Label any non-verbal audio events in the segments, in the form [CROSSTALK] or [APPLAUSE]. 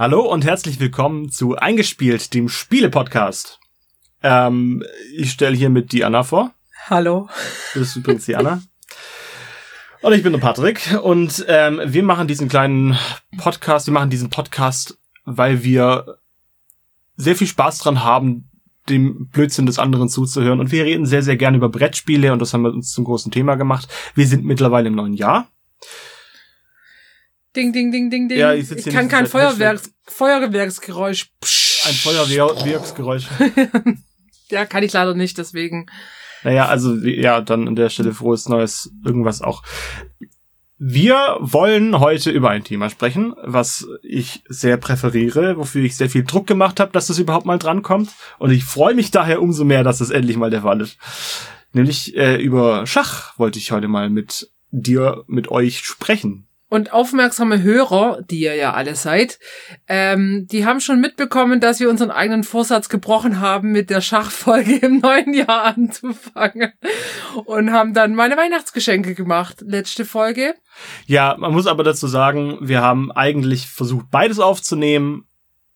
Hallo und herzlich willkommen zu Eingespielt, dem Spiele-Podcast. Ähm, ich stelle hiermit die Anna vor. Hallo. Das ist übrigens die Anna. Und ich bin der Patrick und ähm, wir machen diesen kleinen Podcast, wir machen diesen Podcast, weil wir sehr viel Spaß dran haben, dem Blödsinn des anderen zuzuhören. Und wir reden sehr, sehr gerne über Brettspiele und das haben wir uns zum großen Thema gemacht. Wir sind mittlerweile im neuen Jahr. Ding, ding, ding, ding, ding. Ja, ich, ich kann kein Feuerwerks Feuerwerksgeräusch. Ein Feuerwerksgeräusch. [LAUGHS] ja, kann ich leider nicht, deswegen. Naja, also ja, dann an der Stelle frohes Neues, irgendwas auch. Wir wollen heute über ein Thema sprechen, was ich sehr präferiere, wofür ich sehr viel Druck gemacht habe, dass das überhaupt mal drankommt. Und ich freue mich daher umso mehr, dass das endlich mal der Fall ist. Nämlich äh, über Schach wollte ich heute mal mit dir, mit euch sprechen. Und aufmerksame Hörer, die ihr ja alle seid, ähm, die haben schon mitbekommen, dass wir unseren eigenen Vorsatz gebrochen haben, mit der Schachfolge im neuen Jahr anzufangen. Und haben dann meine Weihnachtsgeschenke gemacht. Letzte Folge. Ja, man muss aber dazu sagen, wir haben eigentlich versucht, beides aufzunehmen.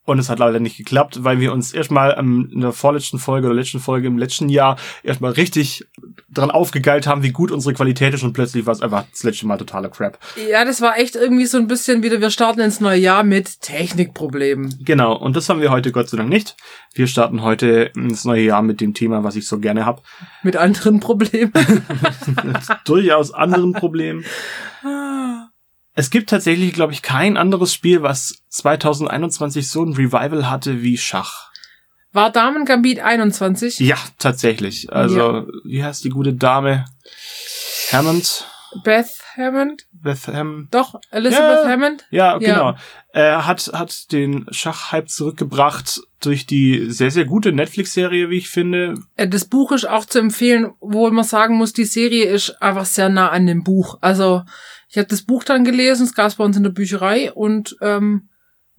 Und es hat leider nicht geklappt, weil wir uns erstmal in der vorletzten Folge oder letzten Folge im letzten Jahr erstmal richtig dran aufgegeilt haben, wie gut unsere Qualität ist und plötzlich war es einfach das letzte Mal totaler Crap. Ja, das war echt irgendwie so ein bisschen wieder, wir starten ins neue Jahr mit Technikproblemen. Genau, und das haben wir heute Gott sei Dank nicht. Wir starten heute ins neue Jahr mit dem Thema, was ich so gerne hab. Mit anderen Problemen. [LAUGHS] durchaus anderen Problemen. Es gibt tatsächlich, glaube ich, kein anderes Spiel, was 2021 so ein Revival hatte wie Schach. War Damen Gambit 21? Ja, tatsächlich. Also, ja. wie heißt die gute Dame? Hammond? Beth Hammond? Beth Hammond. Doch, Elizabeth ja, Hammond? Ja, genau. Er äh, hat, hat den Schachhype zurückgebracht durch die sehr, sehr gute Netflix-Serie, wie ich finde. Äh, das Buch ist auch zu empfehlen, wo man sagen muss, die Serie ist einfach sehr nah an dem Buch. Also, ich habe das Buch dann gelesen, es gab es bei uns in der Bücherei und ähm,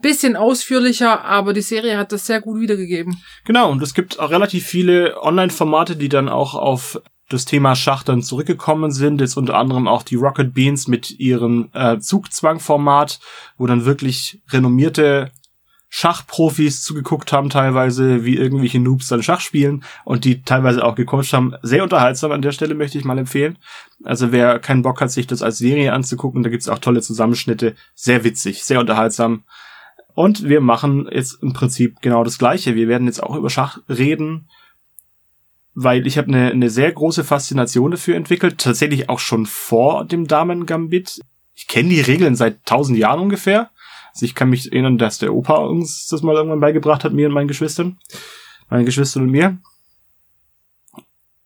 bisschen ausführlicher, aber die Serie hat das sehr gut wiedergegeben. Genau, und es gibt auch relativ viele Online-Formate, die dann auch auf das Thema Schach dann zurückgekommen sind. Jetzt unter anderem auch die Rocket Beans mit ihrem äh, Zugzwang-Format, wo dann wirklich renommierte Schachprofis zugeguckt haben, teilweise wie irgendwelche Noobs dann Schach spielen und die teilweise auch gecoacht haben. Sehr unterhaltsam an der Stelle möchte ich mal empfehlen. Also wer keinen Bock hat, sich das als Serie anzugucken, da gibt's auch tolle Zusammenschnitte. Sehr witzig, sehr unterhaltsam. Und wir machen jetzt im Prinzip genau das Gleiche. Wir werden jetzt auch über Schach reden, weil ich habe eine, eine sehr große Faszination dafür entwickelt. Tatsächlich auch schon vor dem Damen-Gambit. Ich kenne die Regeln seit tausend Jahren ungefähr also ich kann mich erinnern, dass der Opa uns das mal irgendwann beigebracht hat, mir und meinen Geschwistern. Meine Geschwister und mir.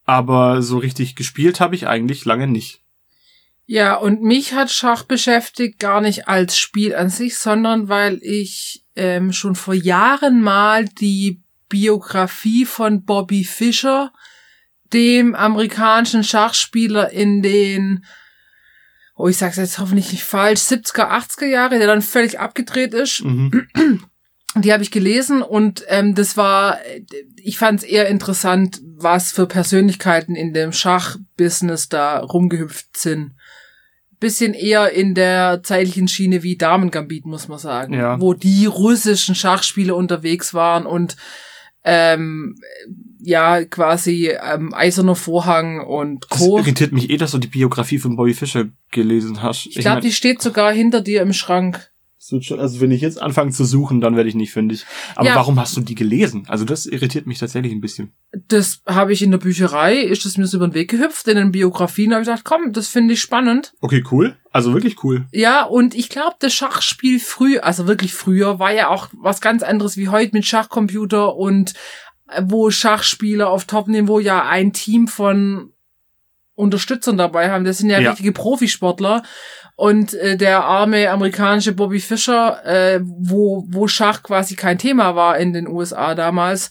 Aber so richtig gespielt habe ich eigentlich lange nicht. Ja, und mich hat Schach beschäftigt gar nicht als Spiel an sich, sondern weil ich ähm, schon vor Jahren mal die Biografie von Bobby Fischer, dem amerikanischen Schachspieler in den oh, ich sag's jetzt hoffentlich nicht falsch, 70er, 80er Jahre, der dann völlig abgedreht ist. Mhm. Die habe ich gelesen und ähm, das war, ich fand es eher interessant, was für Persönlichkeiten in dem Schachbusiness da rumgehüpft sind. Bisschen eher in der zeitlichen Schiene wie Damengambit, muss man sagen. Ja. Wo die russischen Schachspieler unterwegs waren und ähm, ja, quasi ähm, Eiserner Vorhang und Co. Das irritiert mich eh, dass du die Biografie von Bobby Fischer gelesen hast. Ich, ich glaube, die steht sogar hinter dir im Schrank. Also wenn ich jetzt anfange zu suchen, dann werde ich nicht fündig. Aber ja. warum hast du die gelesen? Also das irritiert mich tatsächlich ein bisschen. Das habe ich in der Bücherei, ist es mir so über den Weg gehüpft. In den Biografien habe ich gedacht, komm, das finde ich spannend. Okay, cool. Also wirklich cool. Ja, und ich glaube, das Schachspiel früh, also wirklich früher, war ja auch was ganz anderes wie heute mit Schachcomputer und äh, wo Schachspieler auf Top-Niveau ja ein Team von Unterstützern dabei haben. Das sind ja, ja. richtige Profisportler. Und äh, der arme amerikanische Bobby Fischer, äh, wo, wo Schach quasi kein Thema war in den USA damals,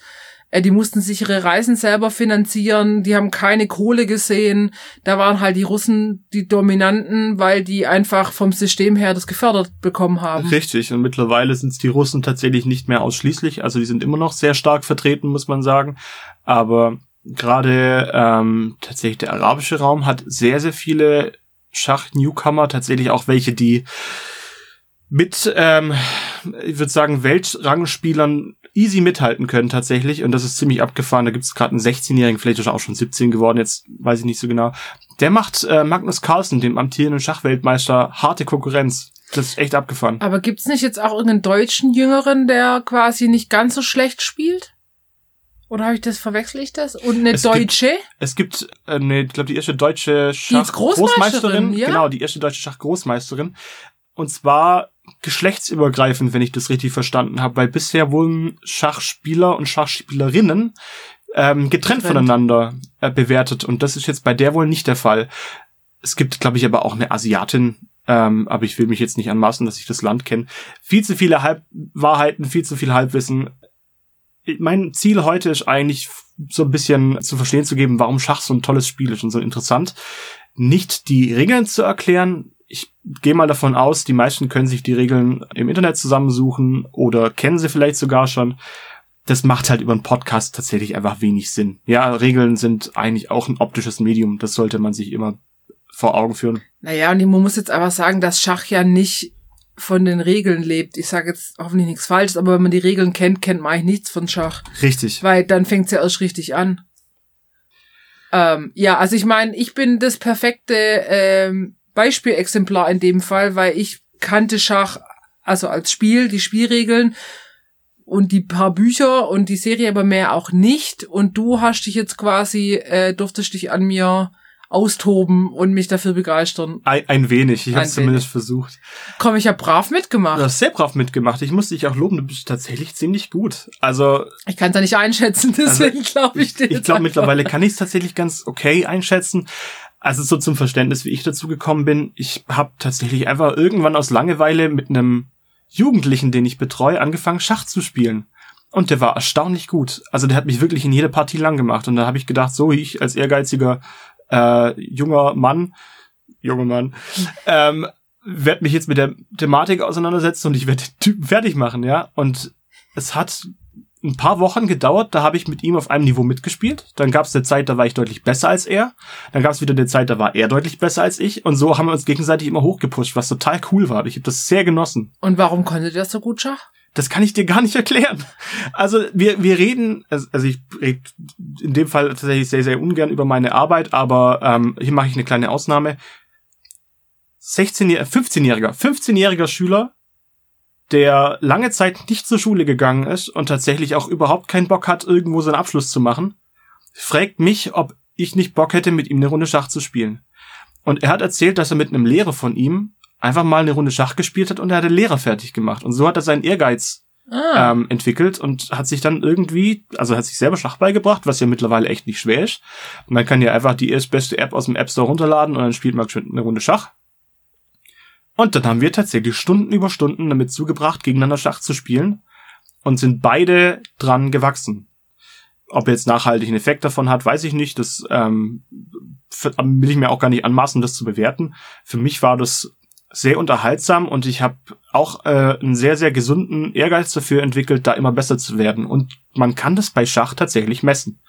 äh, die mussten sich ihre Reisen selber finanzieren, die haben keine Kohle gesehen. Da waren halt die Russen die Dominanten, weil die einfach vom System her das gefördert bekommen haben. Richtig, und mittlerweile sind es die Russen tatsächlich nicht mehr ausschließlich. Also die sind immer noch sehr stark vertreten, muss man sagen. Aber gerade ähm, tatsächlich der arabische Raum hat sehr, sehr viele Schach-Newcomer, tatsächlich auch welche, die mit, ähm, ich würde sagen, Weltrangspielern easy mithalten können tatsächlich. Und das ist ziemlich abgefahren. Da gibt es gerade einen 16-Jährigen, vielleicht ist er auch schon 17 geworden, jetzt weiß ich nicht so genau. Der macht äh, Magnus Carlsen, dem amtierenden Schachweltmeister, harte Konkurrenz. Das ist echt abgefahren. Aber gibt's nicht jetzt auch irgendeinen deutschen Jüngeren, der quasi nicht ganz so schlecht spielt? Oder habe ich das, verwechsel ich das? Und eine Es deutsche? Es gibt, äh, ne, ich glaube, die erste deutsche Die ist Großmeisterin, ja? Genau, die erste deutsche Schachgroßmeisterin. Und zwar geschlechtsübergreifend, wenn ich das richtig verstanden habe, weil bisher wurden Schachspieler und Schachspielerinnen ähm, getrennt, Getrennt. voneinander äh, bewertet. Und das ist jetzt bei der wohl nicht der Fall. Es gibt, glaube ich, aber auch eine Asiatin, ähm, aber ich will mich jetzt nicht anmaßen, dass ich das Land kenne. Viel zu viele Halbwahrheiten, viel zu viel Halbwissen. Mein Ziel heute ist eigentlich so ein bisschen zu verstehen zu geben, warum Schach so ein tolles Spiel ist und so interessant. Nicht die Regeln zu erklären. Ich gehe mal davon aus, die meisten können sich die Regeln im Internet zusammensuchen oder kennen sie vielleicht sogar schon. Das macht halt über einen Podcast tatsächlich einfach wenig Sinn. Ja, Regeln sind eigentlich auch ein optisches Medium. Das sollte man sich immer vor Augen führen. Naja, und man muss jetzt einfach sagen, dass Schach ja nicht von den Regeln lebt. Ich sage jetzt hoffentlich nichts Falsches, aber wenn man die Regeln kennt, kennt man eigentlich nichts von Schach. Richtig. Weil dann fängt's ja erst richtig an. Ähm, ja, also ich meine, ich bin das perfekte ähm, Beispielexemplar in dem Fall, weil ich kannte Schach, also als Spiel, die Spielregeln und die paar Bücher und die Serie, aber mehr auch nicht. Und du hast dich jetzt quasi, äh, durftest dich an mir austoben und mich dafür begeistern. Ein, ein wenig. Ich habe es zumindest versucht. Komm, ich hab brav mitgemacht. Du hast sehr brav mitgemacht. Ich muss dich auch loben. Du bist tatsächlich ziemlich gut. Also Ich kann es ja nicht einschätzen, [LAUGHS] deswegen glaube ich dir. ich jetzt glaube mittlerweile kann ich es tatsächlich ganz okay einschätzen. Also so zum Verständnis, wie ich dazu gekommen bin. Ich habe tatsächlich einfach irgendwann aus Langeweile mit einem Jugendlichen, den ich betreue, angefangen Schach zu spielen. Und der war erstaunlich gut. Also der hat mich wirklich in jede Partie lang gemacht. Und da habe ich gedacht, so ich als ehrgeiziger äh, junger Mann, junger Mann, ähm, werde mich jetzt mit der Thematik auseinandersetzen und ich werde den Typen fertig machen, ja. Und es hat ein paar Wochen gedauert, da habe ich mit ihm auf einem Niveau mitgespielt. Dann gab es eine Zeit, da war ich deutlich besser als er. Dann gab es wieder eine Zeit, da war er deutlich besser als ich. Und so haben wir uns gegenseitig immer hochgepusht, was total cool war. Ich habe das sehr genossen. Und warum konnte der so gut Schach? Das kann ich dir gar nicht erklären. Also wir, wir reden, also also ich rede in dem Fall tatsächlich sehr, sehr ungern über meine Arbeit, aber ähm, hier mache ich eine kleine Ausnahme. 16 15-jähriger, 15-jähriger Schüler, der lange Zeit nicht zur Schule gegangen ist und tatsächlich auch überhaupt keinen Bock hat, irgendwo seinen Abschluss zu machen, fragt mich, ob ich nicht Bock hätte, mit ihm eine Runde Schach zu spielen. Und er hat erzählt, dass er mit einem Lehrer von ihm einfach mal eine Runde Schach gespielt hat und er hat den Lehrer fertig gemacht. Und so hat er seinen Ehrgeiz Ah, ähm, entwickelt und hat sich dann irgendwie, also hat sich selber Schach beigebracht, was ja mittlerweile echt nicht schwer ist. Man kann ja einfach die erstbeste App aus dem App Store runterladen und dann spielt man eine Runde Schach. Und dann haben wir tatsächlich Stunden über Stunden damit zugebracht, gegeneinander Schach zu spielen und sind beide dran gewachsen. Ob er jetzt nachhaltig einen Effekt davon hat, weiß ich nicht. Das ähm, will ich mir auch gar nicht anmaßen, das zu bewerten. Für mich war das sehr unterhaltsam und ich habe auch äh, einen sehr, sehr gesunden Ehrgeiz dafür entwickelt, da immer besser zu werden. Und man kann das bei Schach tatsächlich messen.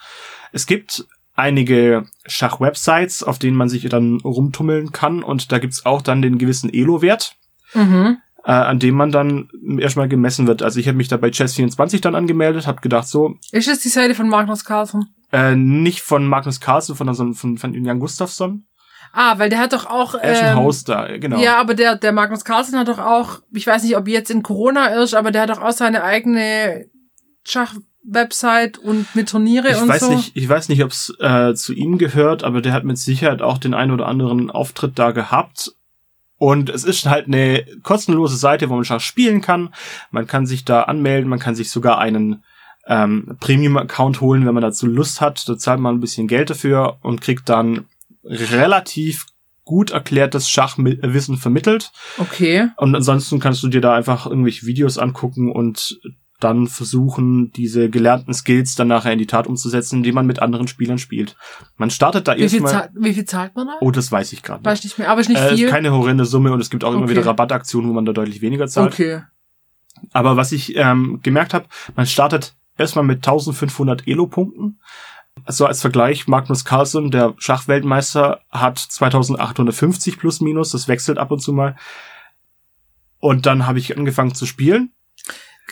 Es gibt einige Schach-Websites, auf denen man sich dann rumtummeln kann und da gibt's auch dann den gewissen Elo-Wert, mhm. äh, an dem man dann erstmal gemessen wird. Also ich habe mich da bei Chess24 dann angemeldet, habe gedacht, so, Ist es die Seite von Magnus Carlsen? äh, nicht von Magnus Carlsen, sondern von, von, von Jan Gustafsson. Ah, weil der hat doch auch. Er ist ein ähm, Host da, genau. Ja, aber der, der Magnus Carlsen hat doch auch, ich weiß nicht, ob jetzt in Corona ist, aber der hat doch auch seine eigene Schach-Website und mit Turniere Ich und weiß so. nicht, ich weiß nicht, ob es äh, zu ihm gehört, aber der hat mit Sicherheit auch den ein oder anderen Auftritt da gehabt. Und es ist halt eine kostenlose Seite, wo man Schach spielen kann. Man kann sich da anmelden, man kann sich sogar einen ähm, Premium-Account holen, wenn man dazu Lust hat. Da zahlt man ein bisschen Geld dafür und kriegt dann relativ gut erklärtes Schachwissen vermittelt. Okay. Und ansonsten kannst du dir da einfach irgendwelche Videos angucken und dann versuchen, diese gelernten Skills dann nachher in die Tat umzusetzen, indem man mit anderen Spielern spielt. Man startet da erstmal. wie viel zahlt man da? Oh, das weiß ich gerade Weiß nicht. nicht mehr, aber ist nicht Äh, viel. keine horrende Summe und es gibt auch immer Okay. wieder Rabattaktionen, wo man da deutlich weniger zahlt. okay. Aber was ich ähm, gemerkt habe, man startet erstmal mit 1500 Elo-Punkten. Also als Vergleich, Magnus Carlsen, der Schachweltmeister, hat 2850 plus minus, das wechselt ab und zu mal. Und dann habe ich angefangen zu spielen.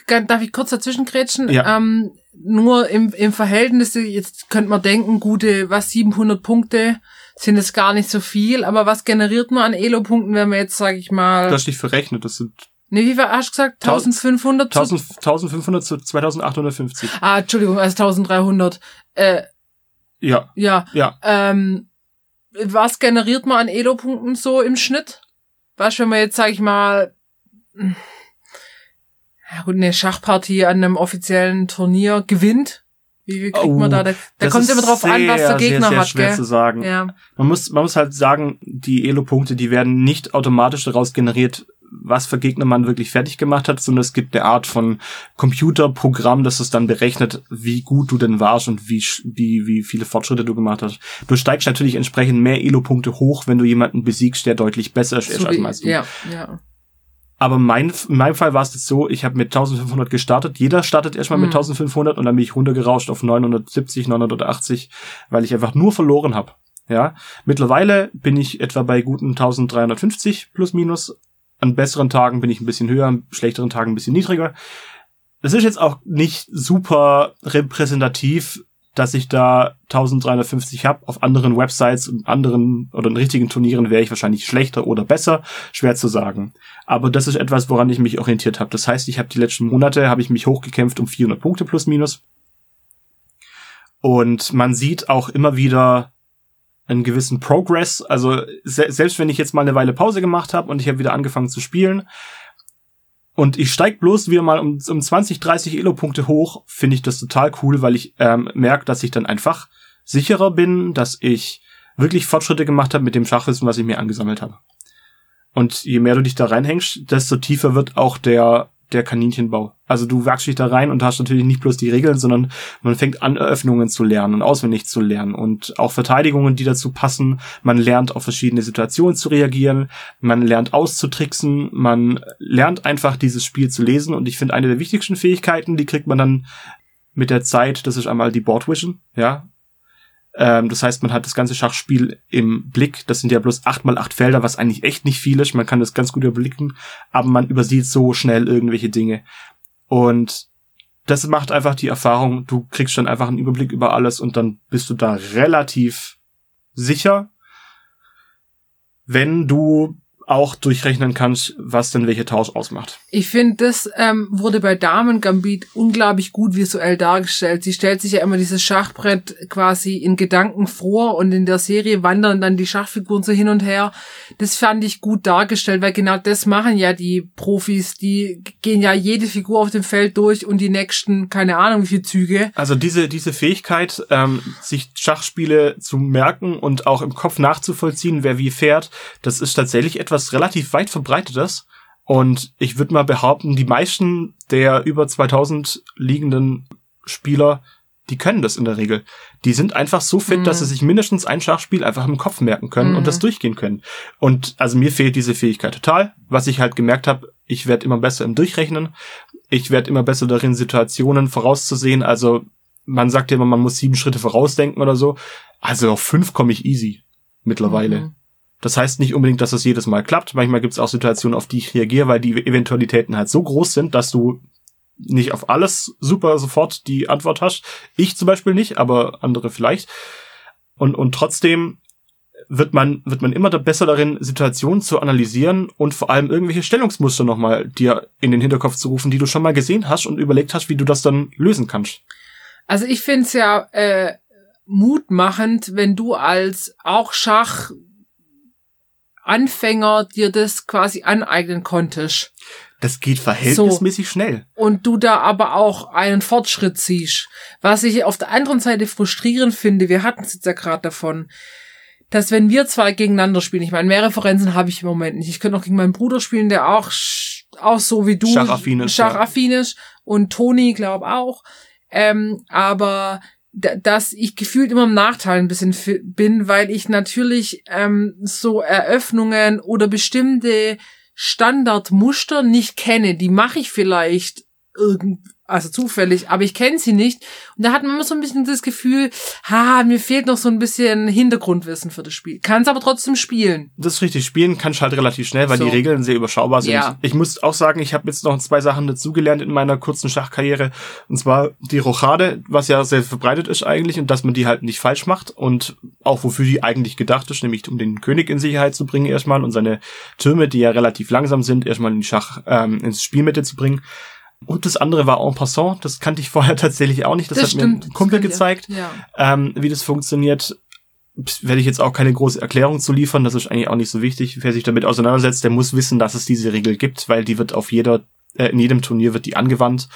Darf ich kurz dazwischen grätschen? Ja. Ähm, nur im, im Verhältnis, jetzt könnte man denken, gute, was, 700 Punkte sind es gar nicht so viel, aber was generiert man an Elo-Punkten, wenn man jetzt, sage ich mal... Du hast dich verrechnet, das sind Nee, wie war, du gesagt? 1500? 1000, 1500 zu 2850. Ah, Entschuldigung, also 1300. Äh, Ja, ja. ja. Ähm, was generiert man an Elo-Punkten so im Schnitt? Was, wenn man jetzt, sag ich mal, hm, ja gut, eine Schachpartie an einem offiziellen Turnier gewinnt? Wie viel kriegt Oh, man da? Da, da Das kommt immer drauf an, was der sehr, Gegner sehr, sehr hat, schwer gell? zu sagen. Ja. Man muss, man muss halt sagen, die Elo-Punkte, die werden nicht automatisch daraus generiert, was für Gegner man wirklich fertig gemacht hat, sondern es gibt eine Art von Computerprogramm, das es dann berechnet, wie gut du denn warst und wie, wie, wie viele Fortschritte du gemacht hast. Du steigst natürlich entsprechend mehr Elo-Punkte hoch, wenn du jemanden besiegst, der deutlich besser ist So als meist du. ja, ja. Aber mein, in meinem Fall war es jetzt so, ich habe mit 1500 gestartet. Jeder startet erstmal mit Mhm. 1500 und dann bin ich runtergerauscht auf 970, 980, weil ich einfach nur verloren habe. Ja, mittlerweile bin ich etwa bei guten 1350 plus minus. An besseren Tagen bin ich ein bisschen höher, an schlechteren Tagen ein bisschen niedriger. Es ist jetzt auch nicht super repräsentativ, dass ich da 1350 habe. Auf anderen Websites und anderen oder in richtigen Turnieren wäre ich wahrscheinlich schlechter oder besser. Schwer zu sagen. Aber das ist etwas, woran ich mich orientiert habe. Das heißt, ich habe die letzten Monate habe ich mich hochgekämpft um 400 Punkte plus minus. Und man sieht auch immer wieder einen gewissen Progress. Also se selbst wenn ich jetzt mal eine Weile Pause gemacht habe und ich habe wieder angefangen zu spielen und ich steig bloß wieder mal um, um 20, 30 Elo-Punkte hoch, finde ich das total cool, weil ich ähm, merke, dass ich dann einfach sicherer bin, dass ich wirklich Fortschritte gemacht habe mit dem Schachwissen, was ich mir angesammelt habe. Und je mehr du dich da reinhängst, desto tiefer wird auch der der Kaninchenbau. Also du wachst dich da rein und hast natürlich nicht bloß die Regeln, sondern man fängt an, Eröffnungen zu lernen und auswendig zu lernen und auch Verteidigungen, die dazu passen. Man lernt auf verschiedene Situationen zu reagieren, man lernt auszutricksen, man lernt einfach dieses Spiel zu lesen und ich finde eine der wichtigsten Fähigkeiten, die kriegt man dann mit der Zeit, das ist einmal die Board Vision, ja. Ähm, das heißt, man hat das ganze Schachspiel im Blick. Das sind ja bloß acht mal acht Felder, was eigentlich echt nicht viel ist. Man kann das ganz gut überblicken, aber man übersieht so schnell irgendwelche Dinge. Und das macht einfach die Erfahrung, du kriegst dann einfach einen Überblick über alles und dann bist du da relativ sicher, wenn du auch durchrechnen kannst, was denn welcher Tausch ausmacht. Ich finde, das ähm, wurde bei Damen Gambit unglaublich gut visuell dargestellt. Sie stellt sich ja immer dieses Schachbrett quasi in Gedanken vor und in der Serie wandern dann die Schachfiguren so hin und her. Das fand ich gut dargestellt, weil genau das machen ja die Profis. Die gehen ja jede Figur auf dem Feld durch und die nächsten, keine Ahnung wie viele Züge. Also diese, diese Fähigkeit, ähm, sich Schachspiele zu merken und auch im Kopf nachzuvollziehen, wer wie fährt, das ist tatsächlich etwas relativ weit verbreitetes. Und ich würde mal behaupten, die meisten der über 2000 liegenden Spieler, die können das in der Regel. Die sind einfach so fit, Mhm. dass sie sich mindestens ein Schachspiel einfach im Kopf merken können Mhm. und das durchgehen können. Und also mir fehlt diese Fähigkeit total. Was ich halt gemerkt habe, ich werde immer besser im Durchrechnen. Ich werde immer besser darin, Situationen vorauszusehen. Also man sagt ja immer, man muss sieben Schritte vorausdenken oder so. Also auf fünf komme ich easy mittlerweile. Mhm. Das heißt nicht unbedingt, dass das jedes Mal klappt. Manchmal gibt es auch Situationen, auf die ich reagiere, weil die Eventualitäten halt so groß sind, dass du nicht auf alles super sofort die Antwort hast. Ich zum Beispiel nicht, aber andere vielleicht. Und, und trotzdem wird man, wird man immer besser darin, Situationen zu analysieren und vor allem irgendwelche Stellungsmuster nochmal dir in den Hinterkopf zu rufen, die du schon mal gesehen hast und überlegt hast, wie du das dann lösen kannst. Also ich find's ja äh, mutmachend, wenn du als auch Schach Anfänger dir das quasi aneignen konntest. Das geht verhältnismäßig schnell. und du da aber auch einen Fortschritt siehst. Was ich auf der anderen Seite frustrierend finde, wir hatten es jetzt ja gerade davon, dass wenn wir zwei gegeneinander spielen, ich meine, mehr Referenzen habe ich im Moment nicht. Ich könnte noch gegen meinen Bruder spielen, der auch, auch so wie du Schachaffin ist, Schachaffin ist und Toni, glaub auch. Ähm, aber dass ich gefühlt immer im Nachteil ein bisschen bin, weil ich natürlich ähm, so Eröffnungen oder bestimmte Standardmuster nicht kenne. Die mache ich vielleicht irgend, also zufällig, aber ich kenne sie nicht. Und da hat man immer so ein bisschen das Gefühl, ha, mir fehlt noch so ein bisschen Hintergrundwissen für das Spiel. Kann es aber trotzdem spielen. Das ist richtig. Spielen kann ich halt relativ schnell, weil so. die Regeln sehr überschaubar sind. Ja. Ich muss auch sagen, ich habe jetzt noch zwei Sachen dazugelernt in meiner kurzen Schachkarriere. Und zwar die Rochade, was ja sehr verbreitet ist eigentlich und dass man die halt nicht falsch macht und auch wofür die eigentlich gedacht ist, nämlich um den König in Sicherheit zu bringen erstmal und seine Türme, die ja relativ langsam sind, erstmal in die Schach ähm, ins Spielmitte zu bringen. Und das andere war en passant. Das kannte ich vorher [LAUGHS] tatsächlich auch nicht. Das, das hat stimmt. mir ein Kumpel gezeigt, ja. ähm, wie das funktioniert. Werde ich jetzt auch keine große Erklärung zu liefern. Das ist eigentlich auch nicht so wichtig. Wer sich damit auseinandersetzt, der muss wissen, dass es diese Regel gibt, weil die wird auf jeder, äh, in jedem Turnier wird die angewandt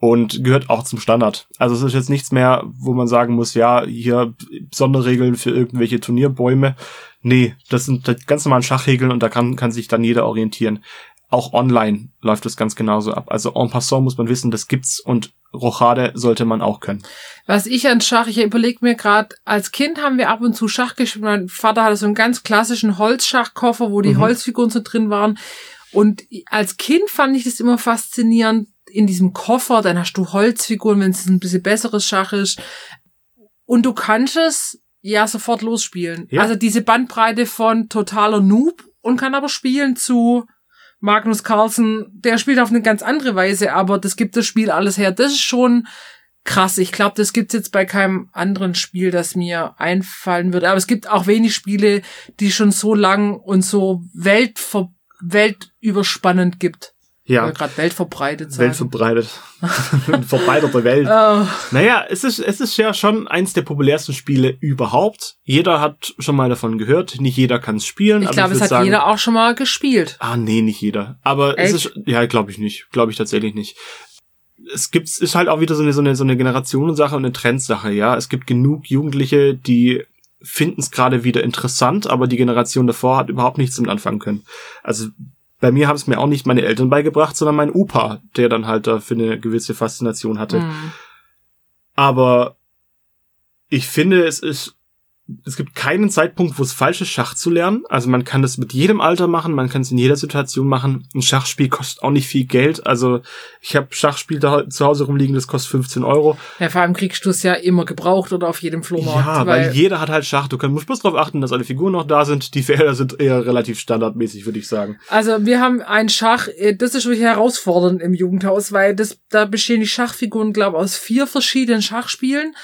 und gehört auch zum Standard. Also es ist jetzt nichts mehr, wo man sagen muss, ja, hier Sonderregeln für irgendwelche Turnierbäume. Nee, das sind ganz normale Schachregeln und da kann, kann sich dann jeder orientieren. Auch online läuft es ganz genauso ab. Also en passant muss man wissen, das gibt's und Rochade sollte man auch können. Was ich an Schach, ich überlege mir gerade, als Kind haben wir ab und zu Schach gespielt. Mein Vater hatte so einen ganz klassischen Holzschachkoffer, wo die mhm. Holzfiguren so drin waren. Und als Kind fand ich das immer faszinierend. In diesem Koffer, dann hast du Holzfiguren, wenn es ein bisschen besseres Schach ist. Und du kannst es ja sofort losspielen. Ja. Also diese Bandbreite von totaler Noob und kann aber spielen zu Magnus Carlsen, der spielt auf eine ganz andere Weise, aber das gibt das Spiel alles her. Das ist schon krass. Ich glaube, das gibt's jetzt bei keinem anderen Spiel, das mir einfallen würde. Aber es gibt auch wenig Spiele, die schon so lang und so weltver weltüberspannend gibt. Ja. Gerade weltverbreitet sagen. Weltverbreitet. Verbreiterte Welt. [LAUGHS] [LAUGHS] Oh. Naja, es ist, es ist ja schon eins der populärsten Spiele überhaupt. Jeder hat schon mal davon gehört. Nicht jeder kann es spielen. Ich glaube, es hat sagen, jeder auch schon mal gespielt. Ah, nee, nicht jeder. Aber Echt? es ist, ja, glaube ich nicht. Glaube ich tatsächlich nicht. Es gibt, ist halt auch wieder so eine, so eine, so eine Generationensache und eine Trendsache, ja. Es gibt genug Jugendliche, die finden es gerade wieder interessant, aber die Generation davor hat überhaupt nichts damit anfangen können. Also bei mir haben es mir auch nicht meine Eltern beigebracht, sondern mein Opa, der dann halt dafür eine gewisse Faszination hatte. Mhm. Aber ich finde, es ist es gibt keinen Zeitpunkt, wo es falsch ist, Schach zu lernen. Also man kann das mit jedem Alter machen, man kann es in jeder Situation machen. Ein Schachspiel kostet auch nicht viel Geld. Also ich habe Schachspiel da zu Hause rumliegen, das kostet 15 Euro. Ja, vor allem kriegst du es ja immer gebraucht oder auf jedem Flohmarkt. Ja, weil, weil jeder hat halt Schach. Du kannst, musst bloß darauf achten, dass alle Figuren noch da sind. Die Felder sind eher relativ standardmäßig, würde ich sagen. Also wir haben ein Schach, äh, das ist wirklich herausfordernd im Jugendhaus, weil das, da bestehen die Schachfiguren, glaube ich, aus vier verschiedenen Schachspielen.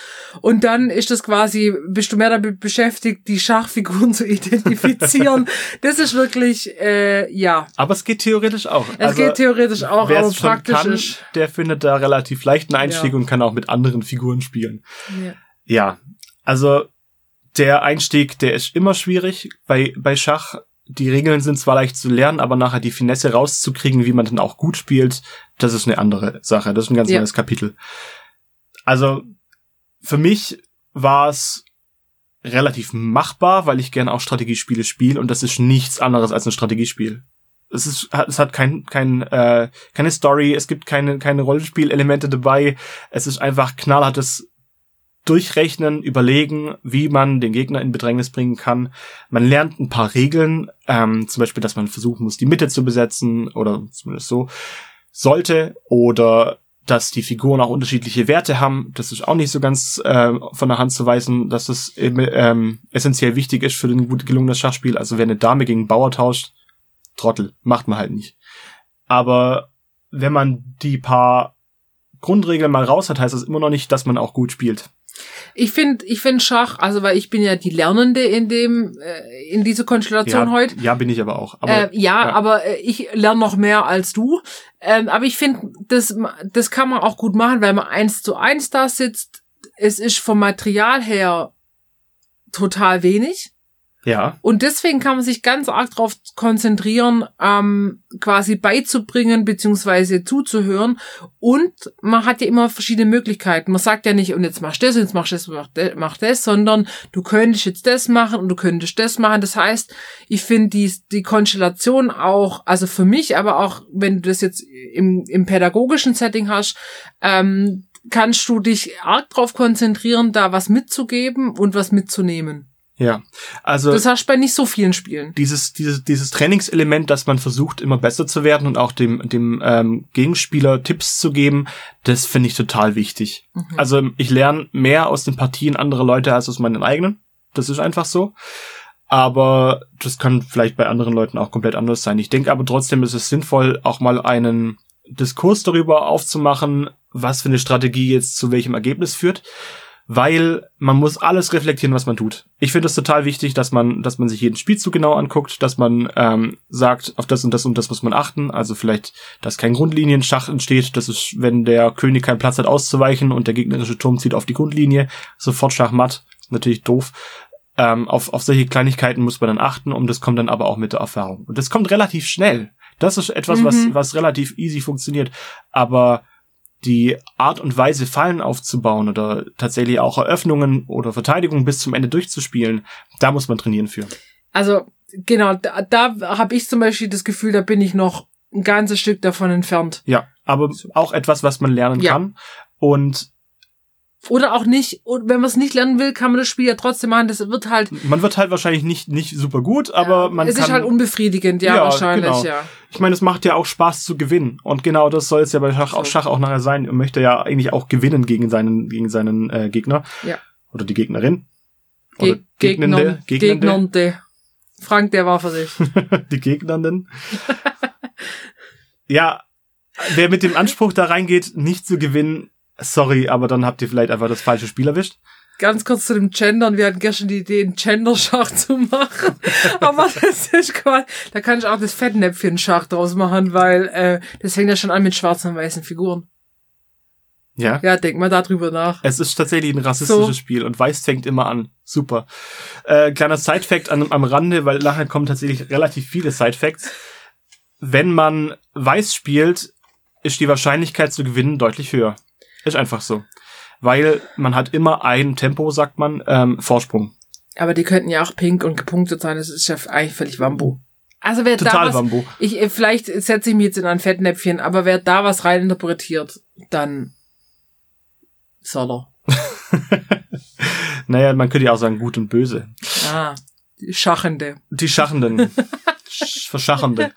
Und dann ist das quasi, bist du mehr damit beschäftigt, die Schachfiguren zu [LAUGHS] identifizieren. das ist wirklich, äh, ja. Aber es geht theoretisch auch. Es also, geht theoretisch auch, aber praktisch kann, ist, der findet da relativ leichten Einstieg ja. und kann auch mit anderen Figuren spielen. Ja. ja, also der Einstieg, der ist immer schwierig bei, bei Schach. Die Regeln sind zwar leicht zu lernen, aber nachher die Finesse rauszukriegen, wie man dann auch gut spielt, das ist eine andere Sache. Das ist ein ganz ja. neues Kapitel. Also für mich war es relativ machbar, weil ich gerne auch Strategiespiele spiele und das ist nichts anderes als ein Strategiespiel. Es ist, es hat kein, kein, äh, keine Story, es gibt keine, keine Rollenspielelemente dabei. Es ist einfach knallhartes Durchrechnen, überlegen, wie man den Gegner in Bedrängnis bringen kann. Man lernt ein paar Regeln, ähm, zum Beispiel, dass man versuchen muss, die Mitte zu besetzen oder zumindest so sollte oder dass die Figuren auch unterschiedliche Werte haben. Das ist auch nicht so ganz äh, von der Hand zu weisen, dass das ähm, essentiell wichtig ist für ein gut gelungenes Schachspiel. Also wer eine Dame gegen einen Bauer tauscht, Trottel, macht man halt nicht. Aber wenn man die paar Grundregeln mal raus hat, heißt das immer noch nicht, dass man auch gut spielt. Ich finde, ich finde Schach, also weil ich bin ja die Lernende in dem, äh, in dieser Konstellation ja, heute. Ja, bin ich aber auch. Aber, äh, ja, ja, aber äh, ich lerne noch mehr als du. Ähm, aber ich finde, das, das kann man auch gut machen, weil man eins zu eins da sitzt. Es ist vom Material her total wenig. Ja. Und deswegen kann man sich ganz arg darauf konzentrieren, ähm, quasi beizubringen beziehungsweise zuzuhören. Und man hat ja immer verschiedene Möglichkeiten. Man sagt ja nicht, und jetzt machst du das, und jetzt machst du das, mach mach das, sondern du könntest jetzt das machen und du könntest das machen. Das heißt, ich finde die, die Konstellation auch, also für mich, aber auch wenn du das jetzt im, im pädagogischen Setting hast, ähm, kannst du dich arg darauf konzentrieren, da was mitzugeben und was mitzunehmen. Ja, also Das hast du bei nicht so vielen Spielen. dieses, dieses, dieses Trainingselement, dass man versucht, immer besser zu werden und auch dem, dem ähm, Gegenspieler Tipps zu geben, das finde ich total wichtig. Also ich lerne mehr aus den Partien anderer Leute als aus meinen eigenen. Das ist einfach so. Aber das kann vielleicht bei anderen Leuten auch komplett anders sein. Ich denke aber trotzdem ist es sinnvoll, auch mal einen Diskurs darüber aufzumachen, was für eine Strategie jetzt zu welchem Ergebnis führt weil man muss alles reflektieren, was man tut. Ich finde es total wichtig, dass man, dass man sich jeden Spielzug genau anguckt, dass man ähm, sagt, auf das und das und das muss man achten. Also vielleicht, dass kein Grundlinienschach entsteht. Das ist, wenn der König keinen Platz hat auszuweichen und der gegnerische Turm zieht auf die Grundlinie, sofort Schachmatt. Natürlich doof. Ähm, auf, auf solche Kleinigkeiten muss man dann achten und das kommt dann aber auch mit der Erfahrung. Und das kommt relativ schnell. Das ist etwas, was, Mhm. was relativ easy funktioniert. Aber die Art und Weise, Fallen aufzubauen oder tatsächlich auch Eröffnungen oder Verteidigung bis zum Ende durchzuspielen, da muss man trainieren für. Also, genau, da, da habe ich zum Beispiel das Gefühl, da bin ich noch ein ganzes Stück davon entfernt. Ja, aber auch etwas, was man lernen Ja. kann. Und Oder auch nicht, und wenn man es nicht lernen will, kann man das Spiel ja trotzdem machen. Das wird halt, man wird halt wahrscheinlich nicht, nicht super gut, aber ja, man es kann. ist halt unbefriedigend, ja, Ja, wahrscheinlich, genau. ja. ich meine, es macht ja auch Spaß zu gewinnen. Und genau das soll es ja bei Schach, So. auch Schach auch nachher sein. Er möchte ja eigentlich auch gewinnen gegen seinen, gegen seinen äh, Gegner. Ja. Oder die Gegnerin. Oder Ge Gegnern, Gegnende. Gegnernde. Frank, der war für dich. [LAUGHS] die Gegnernden. [LAUGHS] ja, wer mit dem Anspruch da reingeht, nicht zu gewinnen, sorry, aber dann habt ihr vielleicht einfach das falsche Spiel erwischt. Ganz kurz zu dem Gendern. Wir hatten gestern die Idee, einen Gender-Schach zu machen. [LAUGHS] Aber das ist quasi, da kann ich auch das Fettnäpfchen-Schach draus machen, weil äh, das fängt ja schon an mit schwarzen und weißen Figuren. Ja. Ja, denk mal darüber nach. Es ist tatsächlich ein rassistisches So. Spiel und Weiß fängt immer an. Super. Äh, kleiner Side-Fact an, am Rande, weil nachher kommen tatsächlich relativ viele Side-Facts. Wenn man Weiß spielt, ist die Wahrscheinlichkeit zu gewinnen deutlich höher. Ist einfach so. Weil man hat immer ein Tempo, sagt man, ähm, Vorsprung. Aber die könnten ja auch pink und gepunktet sein. Das ist ja eigentlich völlig Wambo. Also wer da Total was, Wambo. ich, äh, vielleicht setze ich mich jetzt in ein Fettnäpfchen, aber wer da was reininterpretiert, dann soll er. [LAUGHS] Naja, man könnte ja auch sagen, gut und böse. Ah, die Schachende. Die Schachenden. [LAUGHS] Sch- Verschachende.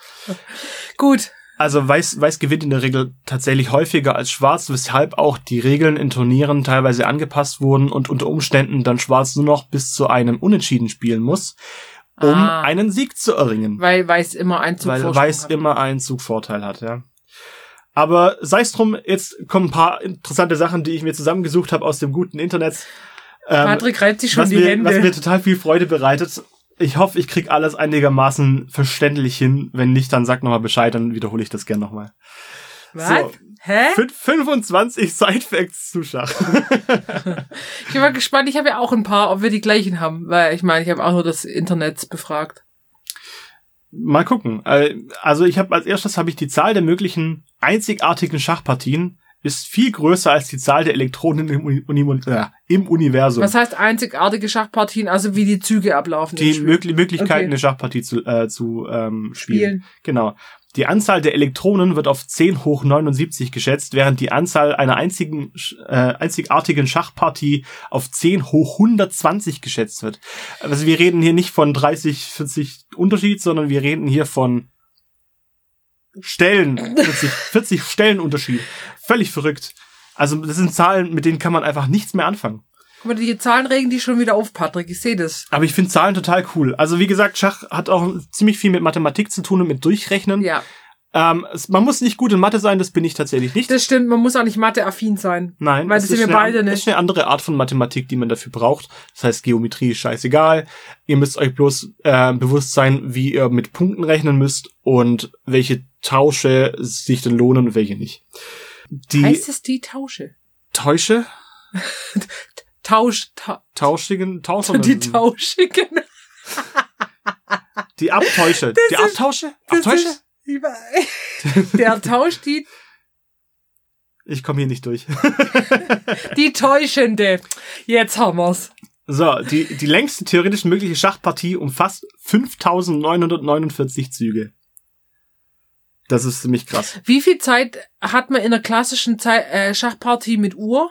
Gut. Also Weiß, Weiß gewinnt in der Regel tatsächlich häufiger als Schwarz, weshalb auch die Regeln in Turnieren teilweise angepasst wurden und unter Umständen dann Schwarz nur noch bis zu einem Unentschieden spielen muss, um Ah. einen Sieg zu erringen. Weil Weiß immer einen Zug weil Vorsprung Weiß hat. immer einen Zugvorteil hat, ja. Aber sei es drum, jetzt kommen ein paar interessante Sachen, die ich mir zusammengesucht habe aus dem guten Internet. Ähm, Patrick reibt sich schon die mir, Hände. Was mir total viel Freude bereitet. Ich hoffe, ich krieg alles einigermaßen verständlich hin. Wenn nicht, dann sag nochmal Bescheid, dann wiederhole ich das gern nochmal. Was? So. Hä? Fün- 25 Sidefacts zu Schach. [LAUGHS] Ich bin mal gespannt. Ich habe ja auch ein paar, ob wir die gleichen haben. Weil ich meine, ich habe auch nur das Internet befragt. Mal gucken. Äh, Also ich habe als erstes habe ich die Zahl der möglichen einzigartigen Schachpartien ist viel größer als die Zahl der Elektronen im, Uni äh, im Universum. Was heißt einzigartige Schachpartien? Also wie die Züge ablaufen. die. Mögli Möglichkeiten, Okay. eine Schachpartie zu, äh, zu ähm, spielen. Spielen. Genau. Die Anzahl der Elektronen wird auf 10 hoch 79 geschätzt, während die Anzahl einer einzigen, äh, einzigartigen Schachpartie auf 10 hoch 120 geschätzt wird. Also wir reden hier nicht von 30, 40 Unterschied, sondern wir reden hier von Stellen, [LAUGHS] 40, 40 Stellen Unterschied. Völlig verrückt. Also das sind Zahlen, mit denen kann man einfach nichts mehr anfangen. Guck mal, die Zahlen regen die schon wieder auf, Patrick. Ich sehe das. Aber ich finde Zahlen total cool. Also wie gesagt, Schach hat auch ziemlich viel mit Mathematik zu tun und mit Durchrechnen. Ja, Ähm, man muss nicht gut in Mathe sein, das bin ich tatsächlich nicht. das stimmt. Man muss auch nicht Mathe-affin sein. Nein, Weil es das sind ist wir eine, beide an- nicht. ist eine andere Art von Mathematik, die man dafür braucht. Das heißt, Geometrie ist scheißegal. Ihr müsst euch bloß äh, bewusst sein, wie ihr mit Punkten rechnen müsst und welche Tausche sich denn lohnen und welche nicht. Die heißt es die Tausche? Täusche, [LAUGHS] Tausch, ta tauschigen, Tauschenden, die Tausche, genau. die Abtäusche, die ist- Abtausche, das Abtäusche. ist- [LAUGHS] Der tauscht die, Ich komme hier nicht durch. [LAUGHS] die Täuschende. Jetzt haben wir's. So, die, die längste theoretisch mögliche Schachpartie umfasst 5949 Züge. Das ist ziemlich krass. Wie viel Zeit hat man in einer klassischen Zeit, äh, Schachpartie mit Uhr?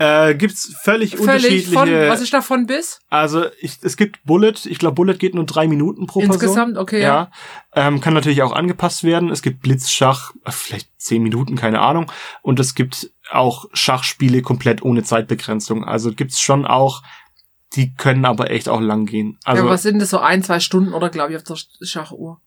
Äh, gibt's völlig, Völlig unterschiedliche. von, was ist davon bis? also ich, es gibt Bullet. Ich glaube, Bullet geht nur drei Minuten pro Person. Insgesamt, okay, ja. Ja, ähm, kann natürlich auch angepasst werden. Es gibt Blitzschach, äh, vielleicht zehn Minuten, keine Ahnung. Und es gibt auch Schachspiele komplett ohne Zeitbegrenzung. Also gibt's schon auch, die können aber echt auch lang gehen. Also ja, was sind das so ein, zwei Stunden oder glaube ich auf der Schachuhr?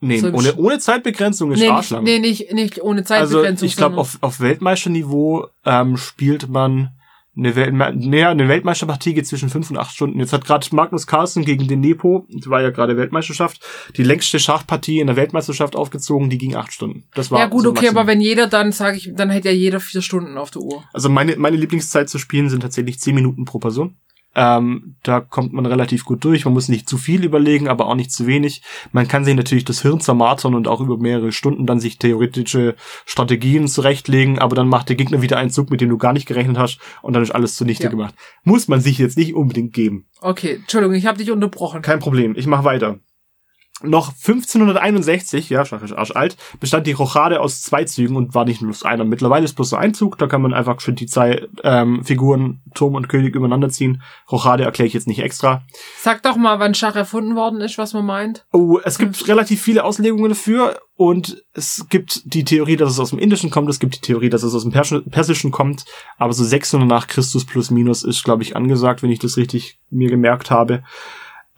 Nee, so im ohne, ohne Zeitbegrenzung ist Nee, nicht, arschlang. nee, nicht, nicht ohne also Zeitbegrenzung. ich glaube, auf, auf Weltmeisterniveau ähm, spielt man eine, Weltme nee, eine Weltmeisterpartie geht zwischen fünf und acht Stunden. Jetzt hat gerade Magnus Carlsen gegen den Nepo, das war ja gerade Weltmeisterschaft, die längste Schachpartie in der Weltmeisterschaft aufgezogen, die ging acht Stunden. Das war ja gut, so okay, Maximum. aber wenn jeder dann, sage ich, dann hätte ja jeder vier Stunden auf der Uhr. Also meine, meine Lieblingszeit zu spielen sind tatsächlich zehn Minuten pro Person. Ähm, da kommt man relativ gut durch. Man muss nicht zu viel überlegen, aber auch nicht zu wenig. Man kann sich natürlich das Hirn zermartern und auch über mehrere Stunden dann sich theoretische Strategien zurechtlegen, aber dann macht der Gegner wieder einen Zug, mit dem du gar nicht gerechnet hast und dann ist alles zunichte Ja. gemacht. Muss man sich jetzt nicht unbedingt geben. Okay, Entschuldigung, ich habe dich unterbrochen. Kein Problem, ich mache weiter. Noch 1561, ja, Schach ist arschalt, bestand die Rochade aus zwei Zügen und war nicht nur bloß einer. Mittlerweile ist bloß so ein Zug, da kann man einfach schon die zwei ähm, Figuren Turm und König übereinander ziehen. Rochade erkläre ich jetzt nicht extra. Sag doch mal, wann Schach erfunden worden ist, was man meint. Oh, es gibt relativ viele Auslegungen dafür und es gibt die Theorie, dass es aus dem Indischen kommt, es gibt die Theorie, dass es aus dem Persi- Persischen kommt, aber so 600 nach Christus plus minus ist, glaube ich, angesagt, wenn ich das richtig mir gemerkt habe.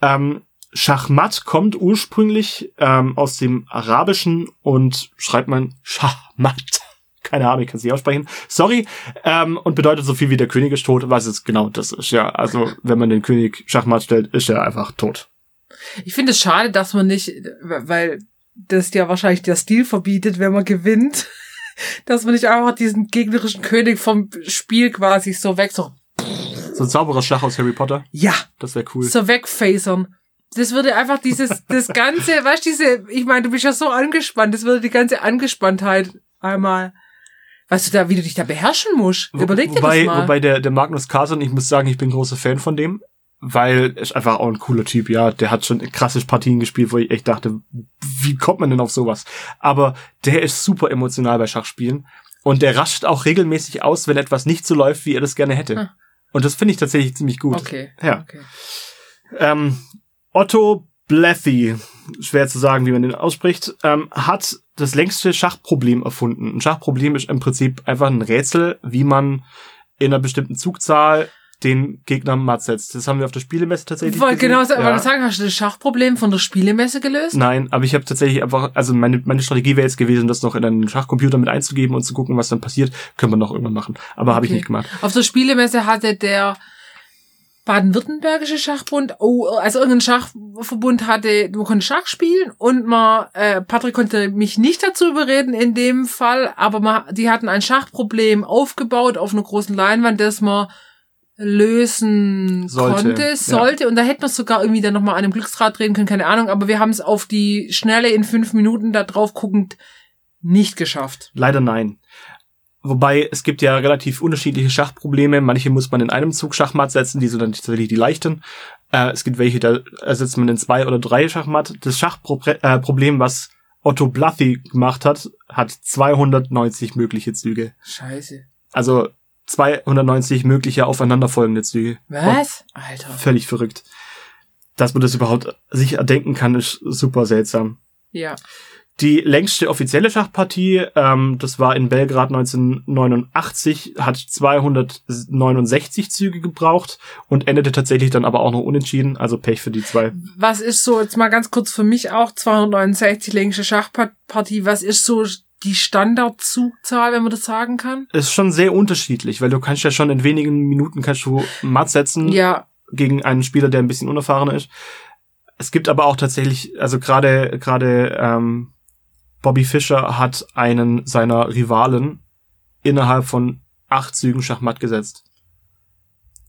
Ähm, Schachmat kommt ursprünglich ähm, aus dem Arabischen und schreibt man Schachmat. [LAUGHS] Keine Ahnung, ich kann es nicht aussprechen. Sorry. Ähm, und bedeutet so viel wie der König ist tot, was es genau das ist. Ja, also wenn man den König Schachmat stellt, ist er einfach tot. Ich finde es schade, dass man nicht, weil das ja wahrscheinlich der Stil verbietet, wenn man gewinnt, [LAUGHS] dass man nicht einfach diesen gegnerischen König vom Spiel quasi so weg, so, So ein sauberer Schach aus Harry Potter. ja, Das wäre cool. so wegfacern. Das würde einfach dieses, das ganze, [LAUGHS] weißt du, diese, ich meine, du bist ja so angespannt, das würde die ganze Angespanntheit einmal, weißt du da, wie du dich da beherrschen musst. Überleg dir wobei, das mal. Wobei der, der Magnus Carlsen, ich muss sagen, ich bin großer Fan von dem, weil er ist einfach auch ein cooler Typ, ja. Der hat schon krasse Partien gespielt, wo ich echt dachte, wie kommt man denn auf sowas? Aber der ist super emotional bei Schachspielen und der rascht auch regelmäßig aus, wenn etwas nicht so läuft, wie er das gerne hätte. Ah. Und das finde ich tatsächlich ziemlich gut. okay. Ja. Okay. Ähm, Otto Blethy, schwer zu sagen, wie man den ausspricht, ähm, hat das längste Schachproblem erfunden. Ein Schachproblem ist im Prinzip einfach ein Rätsel, wie man in einer bestimmten Zugzahl den Gegner matt setzt. Das haben wir auf der Spielemesse tatsächlich Wollte gesehen. genau Ja. sagen, hast du das Schachproblem von der Spielemesse gelöst? Nein, aber ich habe tatsächlich einfach, also meine, meine Strategie wäre jetzt gewesen, das noch in einen Schachcomputer mit einzugeben und zu gucken, was dann passiert. Können wir noch irgendwann machen. Aber habe ich Okay. nicht gemacht. Auf der Spielemesse hatte der baden-württembergische Schachbund, oh, also irgendein Schachverbund hatte, man konnte Schach spielen und man, äh, Patrick konnte mich nicht dazu überreden in dem Fall, aber man, die hatten ein Schachproblem aufgebaut auf einer großen Leinwand, das man lösen Sollte, konnte, ja. sollte und da hätte man sogar irgendwie dann nochmal an einem Glücksrad drehen können, keine Ahnung, aber wir haben es auf die Schnelle in fünf Minuten da drauf guckend nicht geschafft. Leider nein. Wobei es gibt ja relativ unterschiedliche Schachprobleme. Manche muss man in einem Zug Schachmatt setzen, die sind dann tatsächlich die leichten. Äh, es gibt welche, da setzt man in zwei oder drei Schachmatt. Das Schachproblem, äh, was Otto Blathy gemacht hat, hat 290 mögliche Züge. Scheiße. Also 290 mögliche aufeinanderfolgende Züge. Was? Alter. Völlig verrückt. Dass man das überhaupt sich erdenken kann, ist super seltsam. Ja. Die längste offizielle Schachpartie, ähm, das war in Belgrad 1989, hat 269 Züge gebraucht und endete tatsächlich dann aber auch noch unentschieden, also Pech für die zwei. Was ist so, jetzt mal ganz kurz für mich auch, 269 längste Schachpartie, was ist so die Standardzugzahl, wenn man das sagen kann? Ist schon sehr unterschiedlich, weil du kannst ja schon in wenigen Minuten kannst du matt setzen Ja, gegen einen Spieler, der ein bisschen unerfahrener ist. Es gibt aber auch tatsächlich, also gerade gerade ähm, Bobby Fischer hat einen seiner Rivalen innerhalb von acht Zügen Schachmatt gesetzt.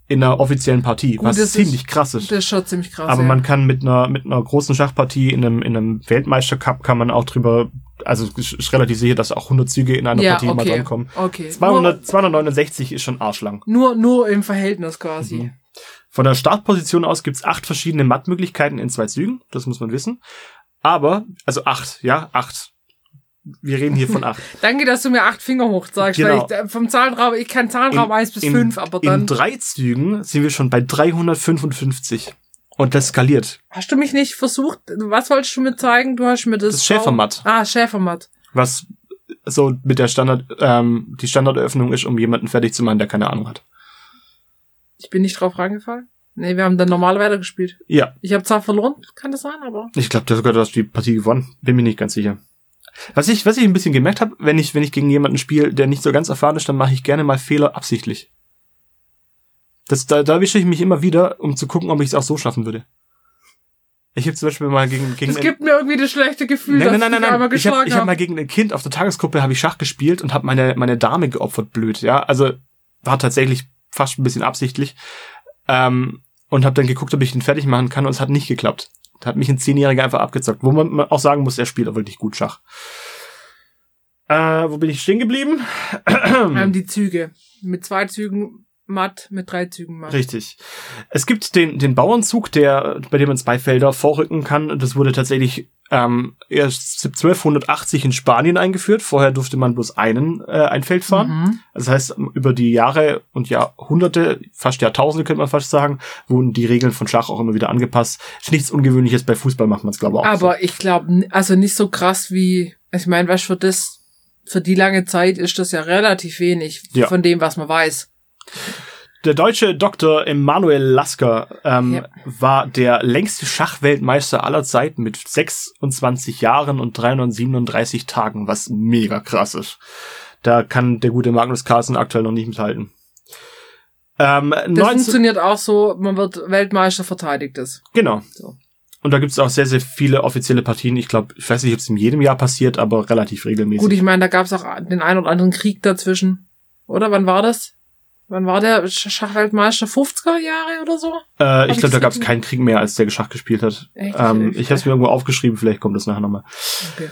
In einer offiziellen Partie, Gut, was das ziemlich ist- krass ist. das ist schon ziemlich krass. Aber ja. man kann mit einer mit einer großen Schachpartie in einem in einem Weltmeistercup kann man auch drüber, also ist relativ sicher, dass auch 100 Züge in einer ja, Partie mal okay. drankommen. Okay. 200, 269 ist schon arschlang. Nur, nur, nur im Verhältnis quasi. Mhm. Von der Startposition aus gibt's acht verschiedene Mattmöglichkeiten in zwei Zügen, das muss man wissen. Aber, also acht, ja, acht. Wir reden hier von acht. [LAUGHS] Danke, dass du mir acht Finger hoch sagst, Genau. weil ich äh, vom Zahlenraum, ich kann Zahlenraum In- 1 bis in, 5, aber dann. In drei Zügen sind wir schon bei 355. Und das skaliert. Hast du mich nicht versucht? Was wolltest du mir zeigen? Du hast mir das. Das Schäfermatt. Ah, Schäfermatt. Was so mit der Standard, ähm, die Standardöffnung ist, um jemanden fertig zu machen, der keine Ahnung hat. Ich bin nicht drauf reingefallen. Nee, wir haben dann normal weitergespielt. Ja, Ich habe zwar verloren, kann das sein, aber. ich glaube, sogar du hast die Partie gewonnen. Bin mir nicht ganz sicher. Was ich, was ich ein bisschen gemerkt habe, wenn ich, wenn ich gegen jemanden spiele, der nicht so ganz erfahren ist, dann mache ich gerne mal Fehler absichtlich. Das, da, da wische ich mich immer wieder, um zu gucken, ob ich es auch so schaffen würde. Ich habe zum Beispiel mal gegen, gegen Es gibt mir irgendwie das schlechte Gefühl, Nein, dass nein, nein, ich nein, einmal nein. Ich habe ich hab habe. mal gegen ein Kind auf der Tagesgruppe habe ich Schach gespielt und habe meine meine Dame geopfert blöd, ja. Also war tatsächlich fast ein bisschen absichtlich. Ähm, und habe dann geguckt, ob ich den fertig machen kann und es hat nicht geklappt. Da hat mich ein Zehnjähriger einfach abgezockt, wo man auch sagen muss, er spielt auch wirklich gut Schach. Äh, wo bin ich stehen geblieben? ähm, die Züge. Mit zwei Zügen matt, mit drei Zügen matt. Richtig. Es gibt den, den Bauernzug, der, bei dem man zwei Felder vorrücken kann. Das wurde tatsächlich ähm, erst 1280 in Spanien eingeführt. Vorher durfte man bloß einen äh, ein Feld fahren. Mhm. Das heißt, über die Jahre und Jahrhunderte, fast Jahrtausende könnte man fast sagen, wurden die Regeln von Schach auch immer wieder angepasst. Ist nichts Ungewöhnliches. Bei Fußball macht man es, glaube ich, auch. Aber ich glaube, also nicht so krass wie, also ich meine, was für das, für die lange Zeit ist das ja relativ wenig Ja. von dem, was man weiß. Der deutsche Dr. Emanuel Lasker ähm, Ja. war der längste Schachweltmeister aller Zeiten mit 26 Jahren und 337 Tagen, was mega krass ist. Da kann der gute Magnus Carlsen aktuell noch nicht mithalten. Ähm, Das 19, funktioniert auch so, man wird Weltmeister verteidigt es. genau. So. Und da gibt's auch sehr, sehr viele offizielle Partien. Ich glaube, ich weiß nicht, ob es in jedem Jahr passiert, aber relativ regelmäßig. Gut, ich meine, da gab es auch den ein oder anderen Krieg dazwischen. Oder wann war das? Wann war der Sch- Schachweltmeister? 50er Jahre oder so? Äh, ich glaube, da gab es keinen Krieg mehr, als der Schach gespielt hat. Echt? Ähm, ich habe es mir irgendwo aufgeschrieben, vielleicht kommt das nachher nochmal. Okay.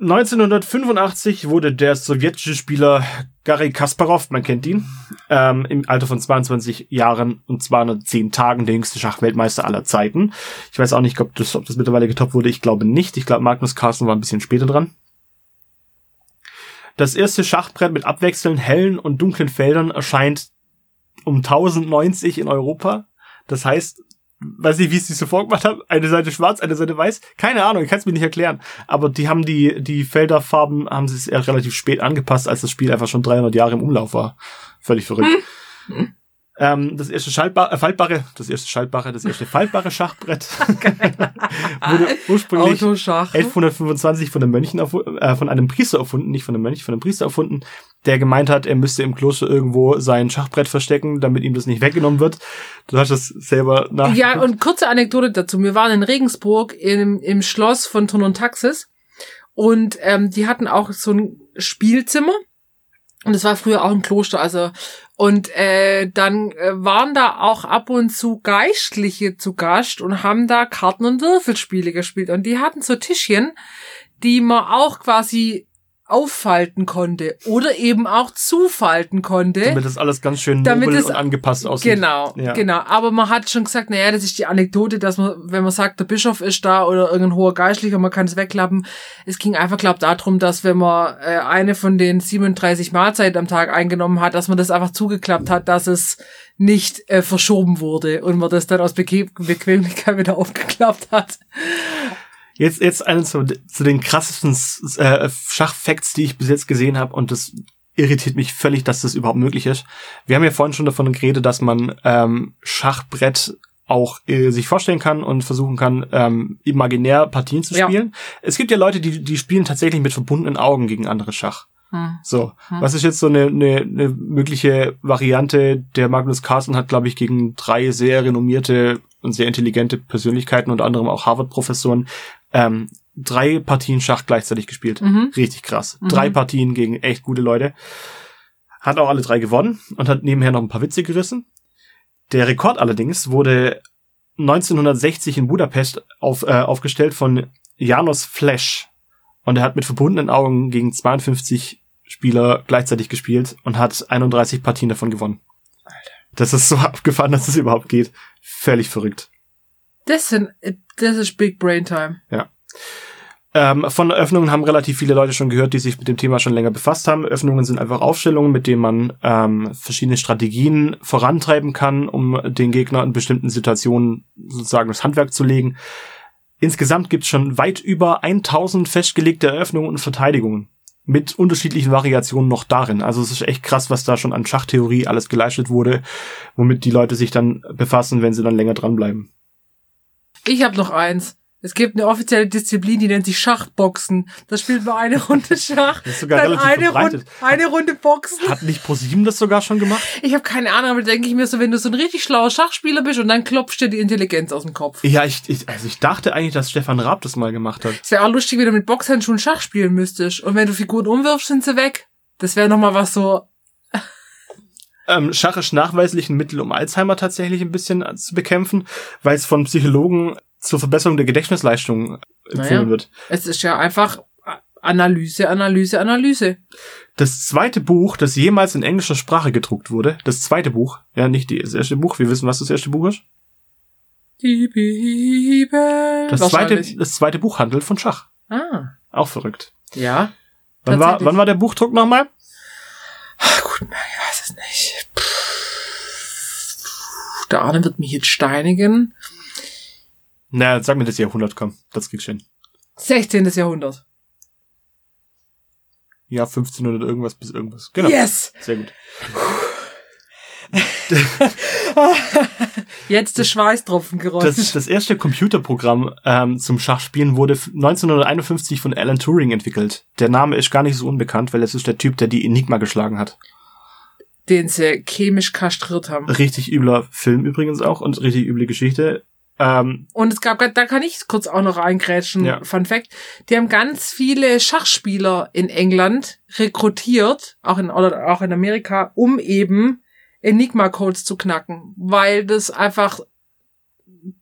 1985 wurde der sowjetische Spieler Garry Kasparov, man kennt ihn, ähm, im Alter von 22 Jahren und 210 Tagen der jüngste Schachweltmeister aller Zeiten. Ich weiß auch nicht, ob das, ob das mittlerweile getoppt wurde. Ich glaube nicht. Ich glaube, Magnus Carlsen war ein bisschen später dran. Das erste Schachbrett mit abwechselnd hellen und dunklen Feldern erscheint um 1090 in Europa. Das heißt, weiß nicht, wie es sich so vorgemacht haben, eine Seite schwarz, eine Seite weiß. Keine Ahnung, ich kann es mir nicht erklären. Aber die haben die, die Felderfarben haben sie es eher relativ spät angepasst, als das Spiel einfach schon 300 Jahre im Umlauf war. Völlig verrückt. Ähm, das erste Schaltbare, äh, faltbare, das erste schaltbare, das erste faltbare Schachbrett [LAUGHS] [LAUGHS] wurde ursprünglich Autoschach. 1125 von einem Mönchen äh, von einem Priester erfunden, nicht von einem Mönch, von einem Priester erfunden, der gemeint hat, er müsste im Kloster irgendwo sein Schachbrett verstecken, damit ihm das nicht weggenommen wird. Du hast das selber nach. Ja, und kurze Anekdote dazu. Wir waren in Regensburg im, im Schloss von Thun und Taxis und ähm, die hatten auch so ein Spielzimmer und es war früher auch ein Kloster, also und äh, dann äh, waren da auch ab und zu Geistliche zu Gast und haben da Karten- und Würfelspiele gespielt. Und die hatten so Tischchen, die man auch quasi auffalten konnte oder eben auch zufalten konnte. damit das alles ganz schön Damit es- und angepasst aussieht. Genau, Ja. genau. Aber man hat schon gesagt, naja, das ist die Anekdote, dass man, wenn man sagt, der Bischof ist da oder irgendein hoher Geistlicher, man kann es wegklappen. Es ging einfach, glaub darum, dass wenn man äh, eine von den 37 Mahlzeiten am Tag eingenommen hat, dass man das einfach zugeklappt hat, dass es nicht äh, verschoben wurde und man das dann aus Bequem Bequemlichkeit [LAUGHS] wieder aufgeklappt hat. Jetzt, jetzt eine zu, zu den krassesten äh, Schachfacts, die ich bis jetzt gesehen habe und das irritiert mich völlig, dass das überhaupt möglich ist. Wir haben ja vorhin schon davon geredet, dass man ähm, Schachbrett auch äh, sich vorstellen kann und versuchen kann, ähm, imaginär Partien zu Ja. spielen. Es gibt ja Leute, die, die spielen tatsächlich mit verbundenen Augen gegen andere Schach. Hm. So, Hm. was ist jetzt so eine, eine, eine mögliche Variante? Der Magnus Carlsen hat, glaube ich, gegen drei sehr renommierte und sehr intelligente Persönlichkeiten, unter anderem auch Harvard-Professoren, ähm, drei Partien Schach gleichzeitig gespielt. Mhm. Richtig krass. Mhm. Drei Partien gegen echt gute Leute. Hat auch alle drei gewonnen und hat nebenher noch ein paar Witze gerissen. Der Rekord allerdings wurde 1960 in Budapest auf, äh, aufgestellt von Janos Flash. Und er hat mit verbundenen Augen gegen 52 Spieler gleichzeitig gespielt und hat 31 Partien davon gewonnen. Das ist so [LAUGHS] abgefahren, dass das überhaupt geht. Völlig verrückt. Das sind, das ist Big Brain Time. Äh, Ähm, von Öffnungen haben relativ viele Leute schon gehört, die sich mit dem Thema schon länger befasst haben. Öffnungen sind einfach Aufstellungen, mit denen man ähm, verschiedene Strategien vorantreiben kann, um den Gegner in bestimmten Situationen sozusagen das Handwerk zu legen. Insgesamt gibt es schon weit über 1000 festgelegte Eröffnungen und Verteidigungen mit unterschiedlichen Variationen noch darin. Also es ist echt krass, was da schon an Schachtheorie alles geleistet wurde, womit die Leute sich dann befassen, wenn sie dann länger dranbleiben. Ich habe noch eins. Es gibt eine offizielle Disziplin, die nennt sich Schachboxen. Da spielt man eine Runde [LAUGHS] Schach, Das ist sogar dann relativ eine. Runde, eine Runde Boxen. Hat nicht ProSieben das sogar schon gemacht? Ich habe keine Ahnung, aber denke ich mir so, wenn du so ein richtig schlauer Schachspieler bist und dann klopft dir die Intelligenz aus dem Kopf. Ja, ich, ich, also ich dachte eigentlich, dass Stefan Raab das mal gemacht hat. Es wäre auch lustig, wenn du mit Boxhandschuhen Schach spielen müsstest. Und wenn du Figuren umwirfst, sind sie weg. Das wäre nochmal was so. Ähm, Schach ist nachweislich ein Mittel, um Alzheimer tatsächlich ein bisschen zu bekämpfen, weil es von Psychologen zur Verbesserung der Gedächtnisleistung empfohlen Naja. wird. Es ist ja einfach Analyse, Analyse, Analyse. Das zweite Buch, das jemals in englischer Sprache gedruckt wurde, das zweite Buch, ja, nicht die- das erste Buch, wir wissen, was das erste Buch ist. Die Bibel. Das zweite, das zweite Buch handelt von Schach. Ah, Auch verrückt. ja. Wann war, wann war der Buchdruck nochmal? Ach, gut, ich weiß nicht. Der Arne wird mich jetzt steinigen. Na, sag mir das Jahrhundert, komm, das kriegst du hin. 16. Jahrhundert. Ja, 1500 irgendwas bis irgendwas. Genau. Yes! Sehr gut. [LAUGHS] Jetzt der Schweißtropfen gerollt. Das, das erste Computerprogramm ähm, zum Schachspielen wurde f- 1951 von Alan Turing entwickelt. Der Name ist gar nicht so unbekannt, weil es ist der Typ, der die Enigma geschlagen hat. Den sie chemisch kastriert haben. Richtig übler Film übrigens auch und richtig üble Geschichte. Ähm, Und es gab, da kann ich kurz auch noch reingrätschen, Ja. Fun Fact. Die haben ganz viele Schachspieler in England rekrutiert, auch in, oder auch in Amerika, um eben Enigma-Codes zu knacken, weil das einfach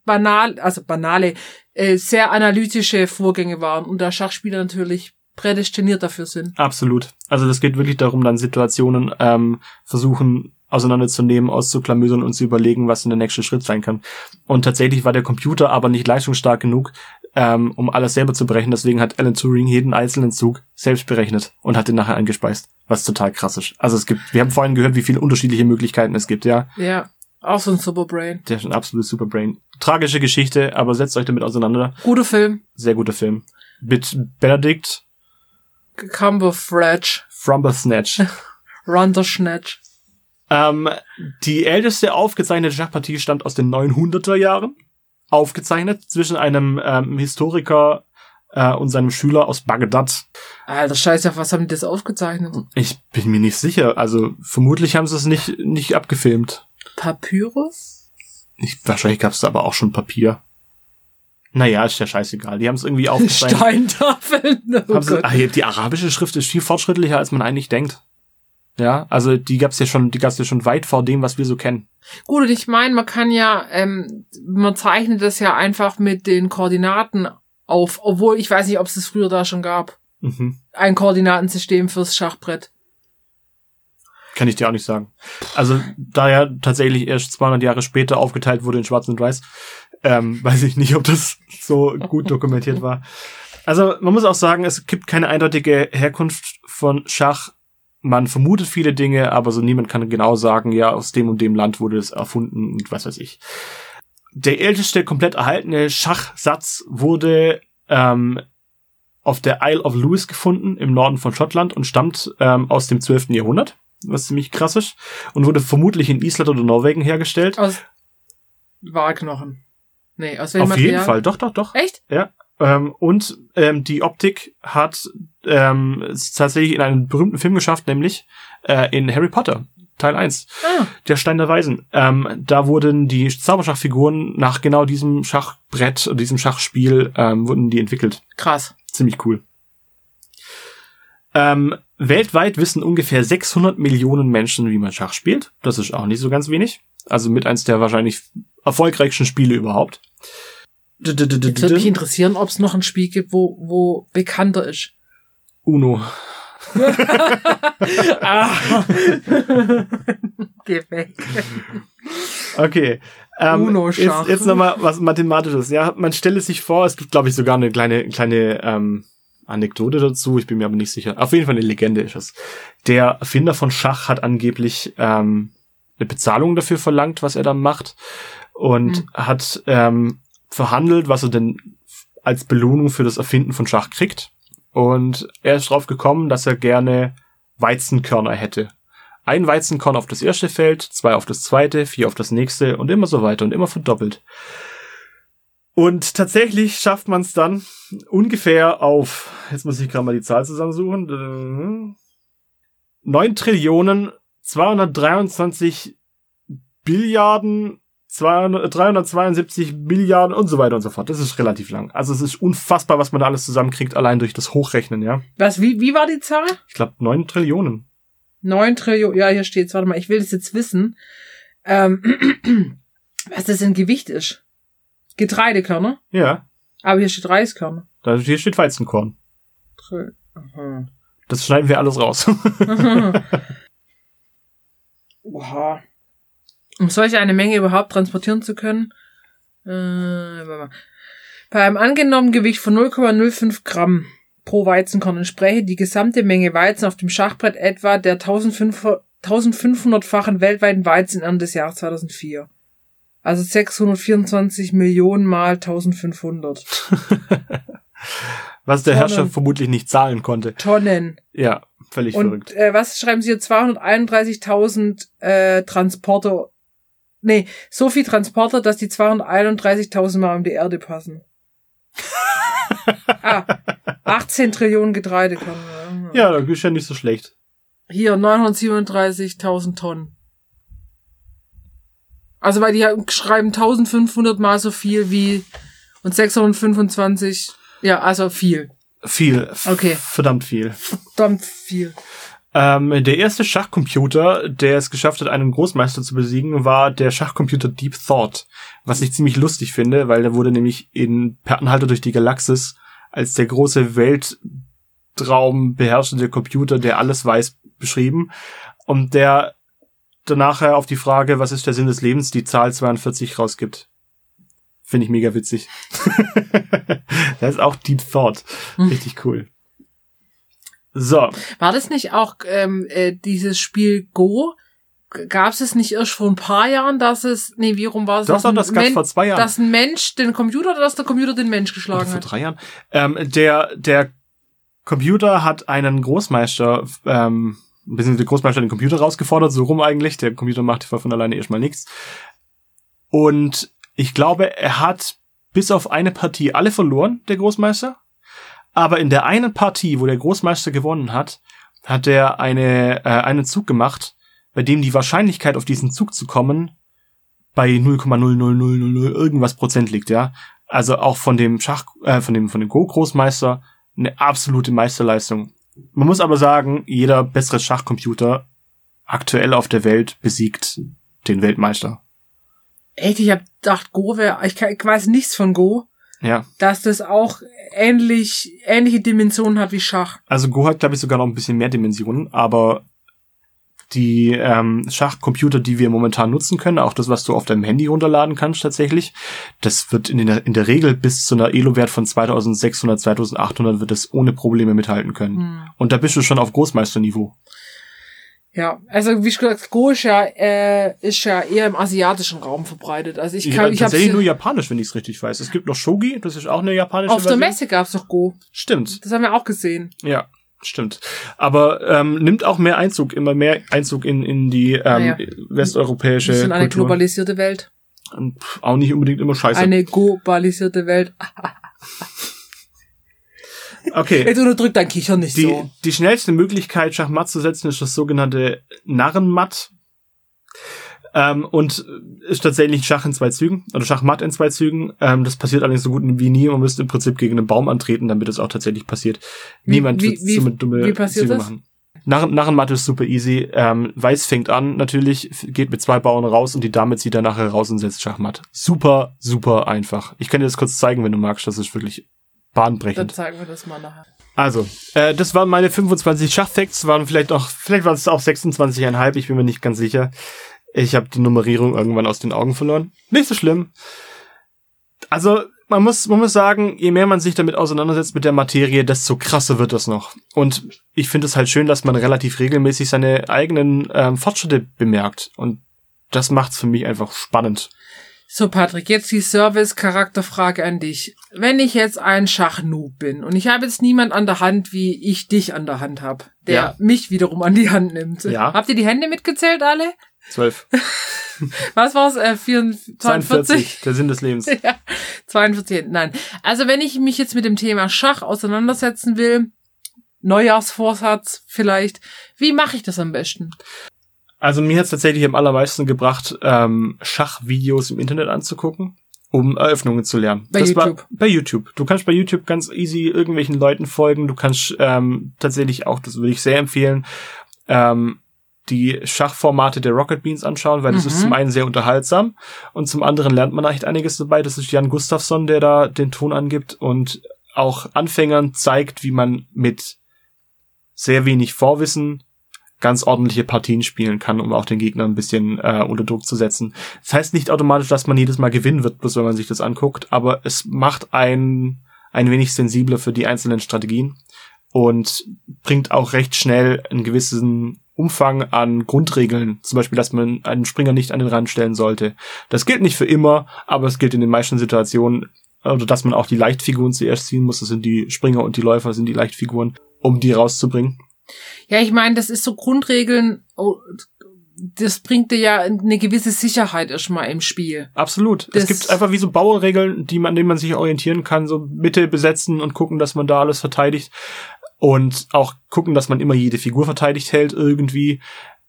banal, also banale, äh, sehr analytische Vorgänge waren und da Schachspieler natürlich prädestiniert dafür sind. absolut. Also das geht wirklich darum, dann Situationen ähm, versuchen auseinanderzunehmen, auszuklamüsern und zu überlegen, was denn der nächste Schritt sein kann. Und tatsächlich war der Computer aber nicht leistungsstark genug, ähm, um alles selber zu berechnen. Deswegen hat Alan Turing jeden einzelnen Zug selbst berechnet und hat den nachher eingespeist, was total krass ist. Also es gibt, wir haben vorhin gehört, wie viele unterschiedliche Möglichkeiten es gibt, ja. Ja, auch so ein Superbrain. Der ist ein absolutes Superbrain. Tragische Geschichte, aber setzt euch damit auseinander. Guter Film. Sehr guter Film. Mit Benedict Cumberfletch. Frumbersnatch. [LAUGHS] Runderschnatch. ähm, die älteste aufgezeichnete Schachpartie stammt aus den 900er Jahren. Aufgezeichnet zwischen einem ähm, Historiker äh, und seinem Schüler aus Bagdad. Alter Scheiße, auf was haben die das aufgezeichnet? Ich bin mir nicht sicher. Also vermutlich haben sie es nicht, nicht abgefilmt. Papyrus? Ich, wahrscheinlich gab es aber auch schon Papier. Naja, ist ja scheißegal. Die [LAUGHS] haben es irgendwie aufgezeichnet. Steintafeln. Oh sie, ah, die arabische Schrift ist viel fortschrittlicher, als man eigentlich denkt. Ja, also die gab's ja schon, die gab's ja schon weit vor dem, was wir so kennen. Gut, und ich meine, man kann ja, ähm, man zeichnet das ja einfach mit den Koordinaten auf, obwohl ich weiß nicht, ob es das früher da schon gab. Mhm. Ein Koordinatensystem fürs Schachbrett. Kann ich dir auch nicht sagen. Also, da ja tatsächlich erst 200 Jahre später aufgeteilt wurde in Schwarz und Weiß, ähm, [LAUGHS] weiß ich nicht, ob das so gut dokumentiert war. Also, man muss auch sagen, es gibt keine eindeutige Herkunft von Schach. Man vermutet viele Dinge, aber so niemand kann genau sagen, ja, aus dem und dem Land wurde es erfunden und was weiß ich. Der älteste komplett erhaltene Schachsatz wurde ähm, auf der Isle of Lewis gefunden, im Norden von Schottland und stammt ähm, aus dem 12. Jahrhundert was ziemlich krass ist, und wurde vermutlich in Island oder Norwegen hergestellt. Aus Walknochen. Nee, aus welchem Auf jeden? Fall, doch, doch, doch. Echt? Ähm, und ähm, die Optik hat ähm, es tatsächlich in einen berühmten Film geschafft, nämlich äh, in Harry Potter, Teil 1, Ah, der Stein der Weisen. Ähm, da wurden die Zauberschachfiguren nach genau diesem Schachbrett, diesem Schachspiel, ähm, wurden die entwickelt. krass. Ziemlich cool. Ähm, weltweit wissen ungefähr 600 Millionen Menschen, wie man Schach spielt. Das ist auch nicht so ganz wenig. Also mit eins der wahrscheinlich erfolgreichsten Spiele überhaupt. Jetzt würde mich interessieren, ob es noch ein Spiel gibt, wo, wo bekannter ist. Uno. ah. [LAUGHS] Geh weg. Okay. Ähm, Uno-Schach. Jetzt, jetzt nochmal was Mathematisches. Ja, man stelle sich vor, es gibt, glaube ich, sogar eine kleine, kleine ähm, Anekdote dazu. Ich bin mir aber nicht sicher. Auf jeden Fall eine Legende ist es. Der Erfinder von Schach hat angeblich ähm, eine Bezahlung dafür verlangt, was er da macht. Und Hm. hat ähm, verhandelt, was er denn als Belohnung für das Erfinden von Schach kriegt. Und er ist drauf gekommen, dass er gerne Weizenkörner hätte. Ein Weizenkorn auf das erste Feld, zwei auf das zweite, vier auf das nächste und immer so weiter und immer verdoppelt. Und tatsächlich schafft man es dann ungefähr auf, jetzt muss ich gerade mal die Zahl zusammensuchen, 9 Trillionen 223 Billiarden 200, 372 Milliarden und so weiter und so fort. Das ist relativ lang. Also es ist unfassbar, was man da alles zusammenkriegt, allein durch das Hochrechnen, ja. Was, wie, wie war die Zahl? Ich glaube 9 Trillionen. Neun Trillionen. Ja, hier steht's. Warte mal, ich will das jetzt wissen. Ähm, [CLEARS THROAT] was das in Gewicht ist. Getreidekörner. Ja, Aber hier steht Reiskörner. da hier steht Weizenkorn. Trill- Aha. Das schneiden wir alles raus. [LAUGHS] Oha. Um solch eine Menge überhaupt transportieren zu können. Äh, bei einem angenommenen Gewicht von 0,05 Gramm pro Weizenkorn entspräche die gesamte Menge Weizen auf dem Schachbrett etwa der 1500 1500-fachen weltweiten Weizenernte des Jahres 2004. Also 624 Millionen mal 1500 [LAUGHS] Was der Tonnen. Herrscher vermutlich nicht zahlen konnte. Tonnen. Ja, völlig Und verrückt. äh, was schreiben Sie hier? 231.000 äh, Transporter. Nee, so viel Transporter, dass die 231.000 Mal um die Erde passen. ah, 18 Trillionen Getreidekörner. Ja, das ist ja nicht so schlecht. Hier 937.000 Tonnen. Also weil die schreiben 1500 mal so viel wie und 625. Ja, also viel. Viel. Okay. Verdammt viel. Verdammt viel. Ähm, der erste Schachcomputer, der es geschafft hat, einen Großmeister zu besiegen, war der Schachcomputer Deep Thought. Was ich ziemlich lustig finde, weil der wurde nämlich in Per Anhalter durch die Galaxis als der große Weltraum beherrschende Computer, der alles weiß, beschrieben. Und der danach auf die Frage, was ist der Sinn des Lebens, die Zahl 42 rausgibt. Finde ich mega witzig. [LAUGHS] das ist auch Deep Thought. Hm. Richtig cool. So, War das nicht auch ähm, äh, dieses Spiel Go? Gab es es nicht erst vor ein paar Jahren, dass es, nee, wie rum war es? Doch, dass doch, das Men- vor zwei Jahren. Dass ein Mensch den Computer oder dass der Computer den Mensch Oder geschlagen vor hat? drei Jahren. Ähm, der, der Computer hat einen Großmeister, ähm, beziehungsweise der Großmeister hat den Computer rausgefordert, so rum eigentlich. Der Computer macht von alleine erstmal nichts. Und ich glaube, er hat bis auf eine Partie alle verloren, der Großmeister. Aber in der einen Partie, wo der Großmeister gewonnen hat, hat er eine, äh, einen Zug gemacht, bei dem die Wahrscheinlichkeit, auf diesen Zug zu kommen, bei 0,00000 irgendwas Prozent liegt, ja. Also auch von dem Schach, äh, von dem, von dem Go-Großmeister eine absolute Meisterleistung. Man muss aber sagen, jeder bessere Schachcomputer aktuell auf der Welt besiegt den Weltmeister. Echt, ich hab gedacht, Go wäre, ich, ich weiß nichts von Go, Ja. dass das auch ähnlich, ähnliche Dimensionen hat wie Schach. Also Go hat, glaube ich, sogar noch ein bisschen mehr Dimensionen, aber die ähm, Schachcomputer, die wir momentan nutzen können, auch das, was du auf deinem Handy runterladen kannst tatsächlich, das wird in der, in der Regel bis zu einer Elo-Wert von 2600, 2800 wird es ohne Probleme mithalten können. Hm. Und da bist du schon auf Großmeisterniveau. Ja, also wie ich gesagt, Go ist ja, äh, ist ja eher im asiatischen Raum verbreitet. Also ich kann, kann ich tatsächlich nur japanisch, wenn ich es richtig weiß. Es gibt noch Shogi, das ist auch eine japanische auf der Version. Messe gab's doch Go. Stimmt, Das haben wir auch gesehen. ja, stimmt. Aber ähm, nimmt auch mehr Einzug, immer mehr Einzug in, in die ähm, Naja. westeuropäische Wir sind eine Kultur. globalisierte Welt. Und pff, auch nicht unbedingt immer scheiße. Eine globalisierte Welt. [LAUGHS] okay. Jetzt unterdrückt dein Kichern nicht Die, so. die schnellste Möglichkeit, Schachmatt zu setzen, ist das sogenannte Narrenmatt. Ähm, und ist tatsächlich Schach in zwei Zügen oder Schachmatt in zwei Zügen. Ähm, das passiert allerdings so gut wie nie. Man müsste im Prinzip gegen einen Baum antreten, damit es auch tatsächlich passiert. Wie- Niemand wie- wird wie- so mit dumme Züge das? machen. Narren, ist super easy. Ähm, Weiß fängt an, natürlich, geht mit zwei Bauern raus und die Dame zieht dann nachher raus und setzt Schachmatt. Super, super einfach. Ich kann dir das kurz zeigen, wenn du magst. Das ist wirklich Dann bahnbrechend. zeigen wir das mal nachher. Also, äh, das waren meine 25 Schachfacts, waren vielleicht auch, vielleicht waren es auch 26,5, ich bin mir nicht ganz sicher. Ich habe die Nummerierung irgendwann aus den Augen verloren. Nicht so schlimm. Also, man muss, man muss sagen, je mehr man sich damit auseinandersetzt mit der Materie, desto krasser wird das noch. Und ich finde es halt schön, dass man relativ regelmäßig seine eigenen ähm, Fortschritte bemerkt. Und das macht's für mich einfach spannend. So, Patrick, jetzt die Service-Charakterfrage an dich. Wenn ich jetzt ein Schachnoob bin und ich habe jetzt niemand an der Hand, wie ich dich an der Hand habe, der Ja. mich wiederum an die Hand nimmt. Ja. Habt ihr die Hände mitgezählt alle? Zwölf. [LAUGHS] Was war's? Äh, 44, 42? Der Sinn des Lebens. [LAUGHS] ja, 42 Hände. Nein. Also wenn ich mich jetzt mit dem Thema Schach auseinandersetzen will, Neujahrsvorsatz vielleicht, wie mache ich das am besten? Also mir hat's tatsächlich am allermeisten gebracht, ähm, Schachvideos im Internet anzugucken, um Eröffnungen zu lernen. Bei War, YouTube? bei YouTube. Du kannst bei YouTube ganz easy irgendwelchen Leuten folgen. Du kannst ähm, tatsächlich auch, das würde ich sehr empfehlen, ähm, die Schachformate der Rocket Beans anschauen, weil das Mhm. ist zum einen sehr unterhaltsam und zum anderen lernt man echt einiges dabei. Das ist Jan Gustafsson, der da den Ton angibt und auch Anfängern zeigt, wie man mit sehr wenig Vorwissen ganz ordentliche Partien spielen kann, um auch den Gegner ein bisschen äh, unter Druck zu setzen. Das heißt nicht automatisch, dass man jedes Mal gewinnen wird, bloß wenn man sich das anguckt, aber es macht einen ein wenig sensibler für die einzelnen Strategien und bringt auch recht schnell einen gewissen Umfang an Grundregeln, zum Beispiel, dass man einen Springer nicht an den Rand stellen sollte. Das gilt nicht für immer, aber es gilt in den meisten Situationen, oder dass man auch die Leichtfiguren zuerst ziehen muss, das sind die Springer und die Läufer, sind die Leichtfiguren, um die rauszubringen. Ja, ich meine, das ist so Grundregeln, oh, das bringt dir ja eine gewisse Sicherheit erstmal im Spiel. Absolut. Das- es gibt einfach wie so Bauregeln, die man, an denen man sich orientieren kann, so Mitte besetzen und gucken, dass man da alles verteidigt und auch gucken, dass man immer jede Figur verteidigt hält irgendwie.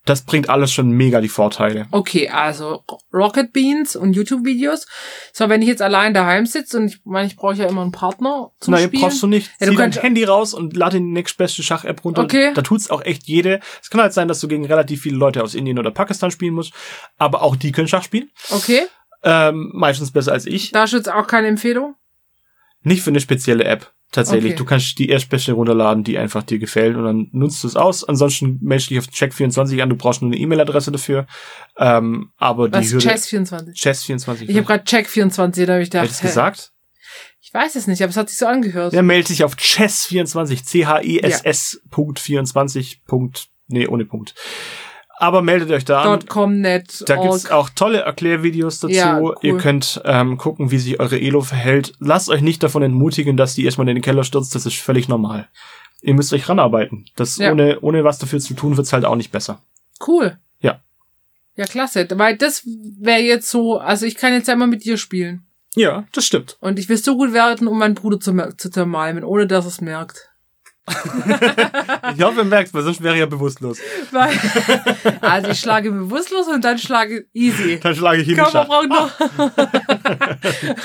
Das bringt alles schon mega die Vorteile. Okay, also Rocket Beans und YouTube-Videos. So, wenn ich jetzt allein daheim sitze und ich meine, ich brauche ja immer einen Partner zum Nein, Spielen. brauchst du nicht. Ja, du Zieh dein Handy raus und lade die nächstbeste Schach-App runter. Okay. Da tut's auch echt jede. Es kann halt sein, dass du gegen relativ viele Leute aus Indien oder Pakistan spielen musst, aber auch die können Schach spielen. Okay, Ähm, meistens besser als ich. da ist jetzt auch keine Empfehlung. Nicht für eine spezielle App. Tatsächlich. Okay. Du kannst die erstbeste runterladen, die einfach dir gefällt und dann nutzt du es aus. Ansonsten meldest du dich auf Check24 an. Du brauchst nur eine E-Mail-Adresse dafür. Ähm, aber die Was? Hürde... Chess 24. Chess24. Ich habe gerade Check 24, da habe ich gedacht, ich hä? gesagt? ich weiß es nicht, aber es hat sich so angehört. Ja, melde dich auf Chess24. C-H-E-S-S Punkt 24. Punkt, nee, ohne Punkt. Aber meldet euch da an. .com, net, Da gibt's org. auch tolle Erklärvideos dazu. Ja, cool. Ihr könnt ähm, gucken, wie sich eure Elo verhält. Lasst euch nicht davon entmutigen, dass die erstmal in den Keller stürzt. Das ist völlig normal. Ihr müsst euch ranarbeiten. Das Ja. ohne, ohne was dafür zu tun, wird's halt auch nicht besser. Cool. Ja. Ja, klasse. Weil das wäre jetzt so, also ich kann jetzt immer mit dir spielen. Ja, das stimmt. Und ich will so gut werden, um meinen Bruder zu, zu zermalmen, ohne dass es merkt. [LAUGHS] Ich hoffe, ihr merkt, weil sonst wäre ich ja bewusstlos. [LAUGHS] Also ich schlage bewusstlos und dann schlage easy. Dann schlage ich ihn Komm, braucht noch. [LAUGHS]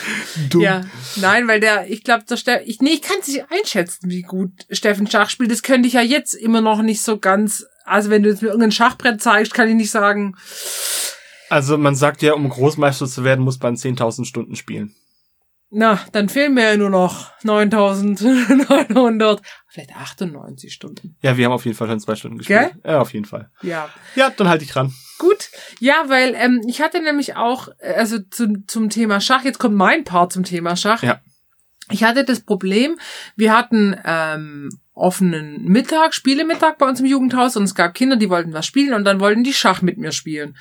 Dumm. Ja, nein, weil der, ich glaube, der Steff, ich, nee, ich kann es nicht einschätzen, wie gut Steffen Schach spielt. Das könnte ich ja jetzt immer noch nicht so ganz. Also wenn du jetzt mir irgendein Schachbrett zeigst, kann ich nicht sagen. Also man sagt ja, um Großmeister zu werden, muss man 10.000 Stunden spielen. Na, dann fehlen mir ja nur noch 9900, vielleicht 98 Stunden. Ja, wir haben auf jeden Fall schon zwei Stunden gespielt. Ja, auf jeden Fall. Ja. Ja, dann halte ich ran. Gut, ja, weil ähm, ich hatte nämlich auch, äh, also zum, zum Thema Schach, jetzt kommt mein Part zum Thema Schach. Ja. Ich hatte das Problem, wir hatten ähm, offenen Mittag, Spielemittag bei uns im Jugendhaus und es gab Kinder, die wollten was spielen und dann wollten die Schach mit mir spielen.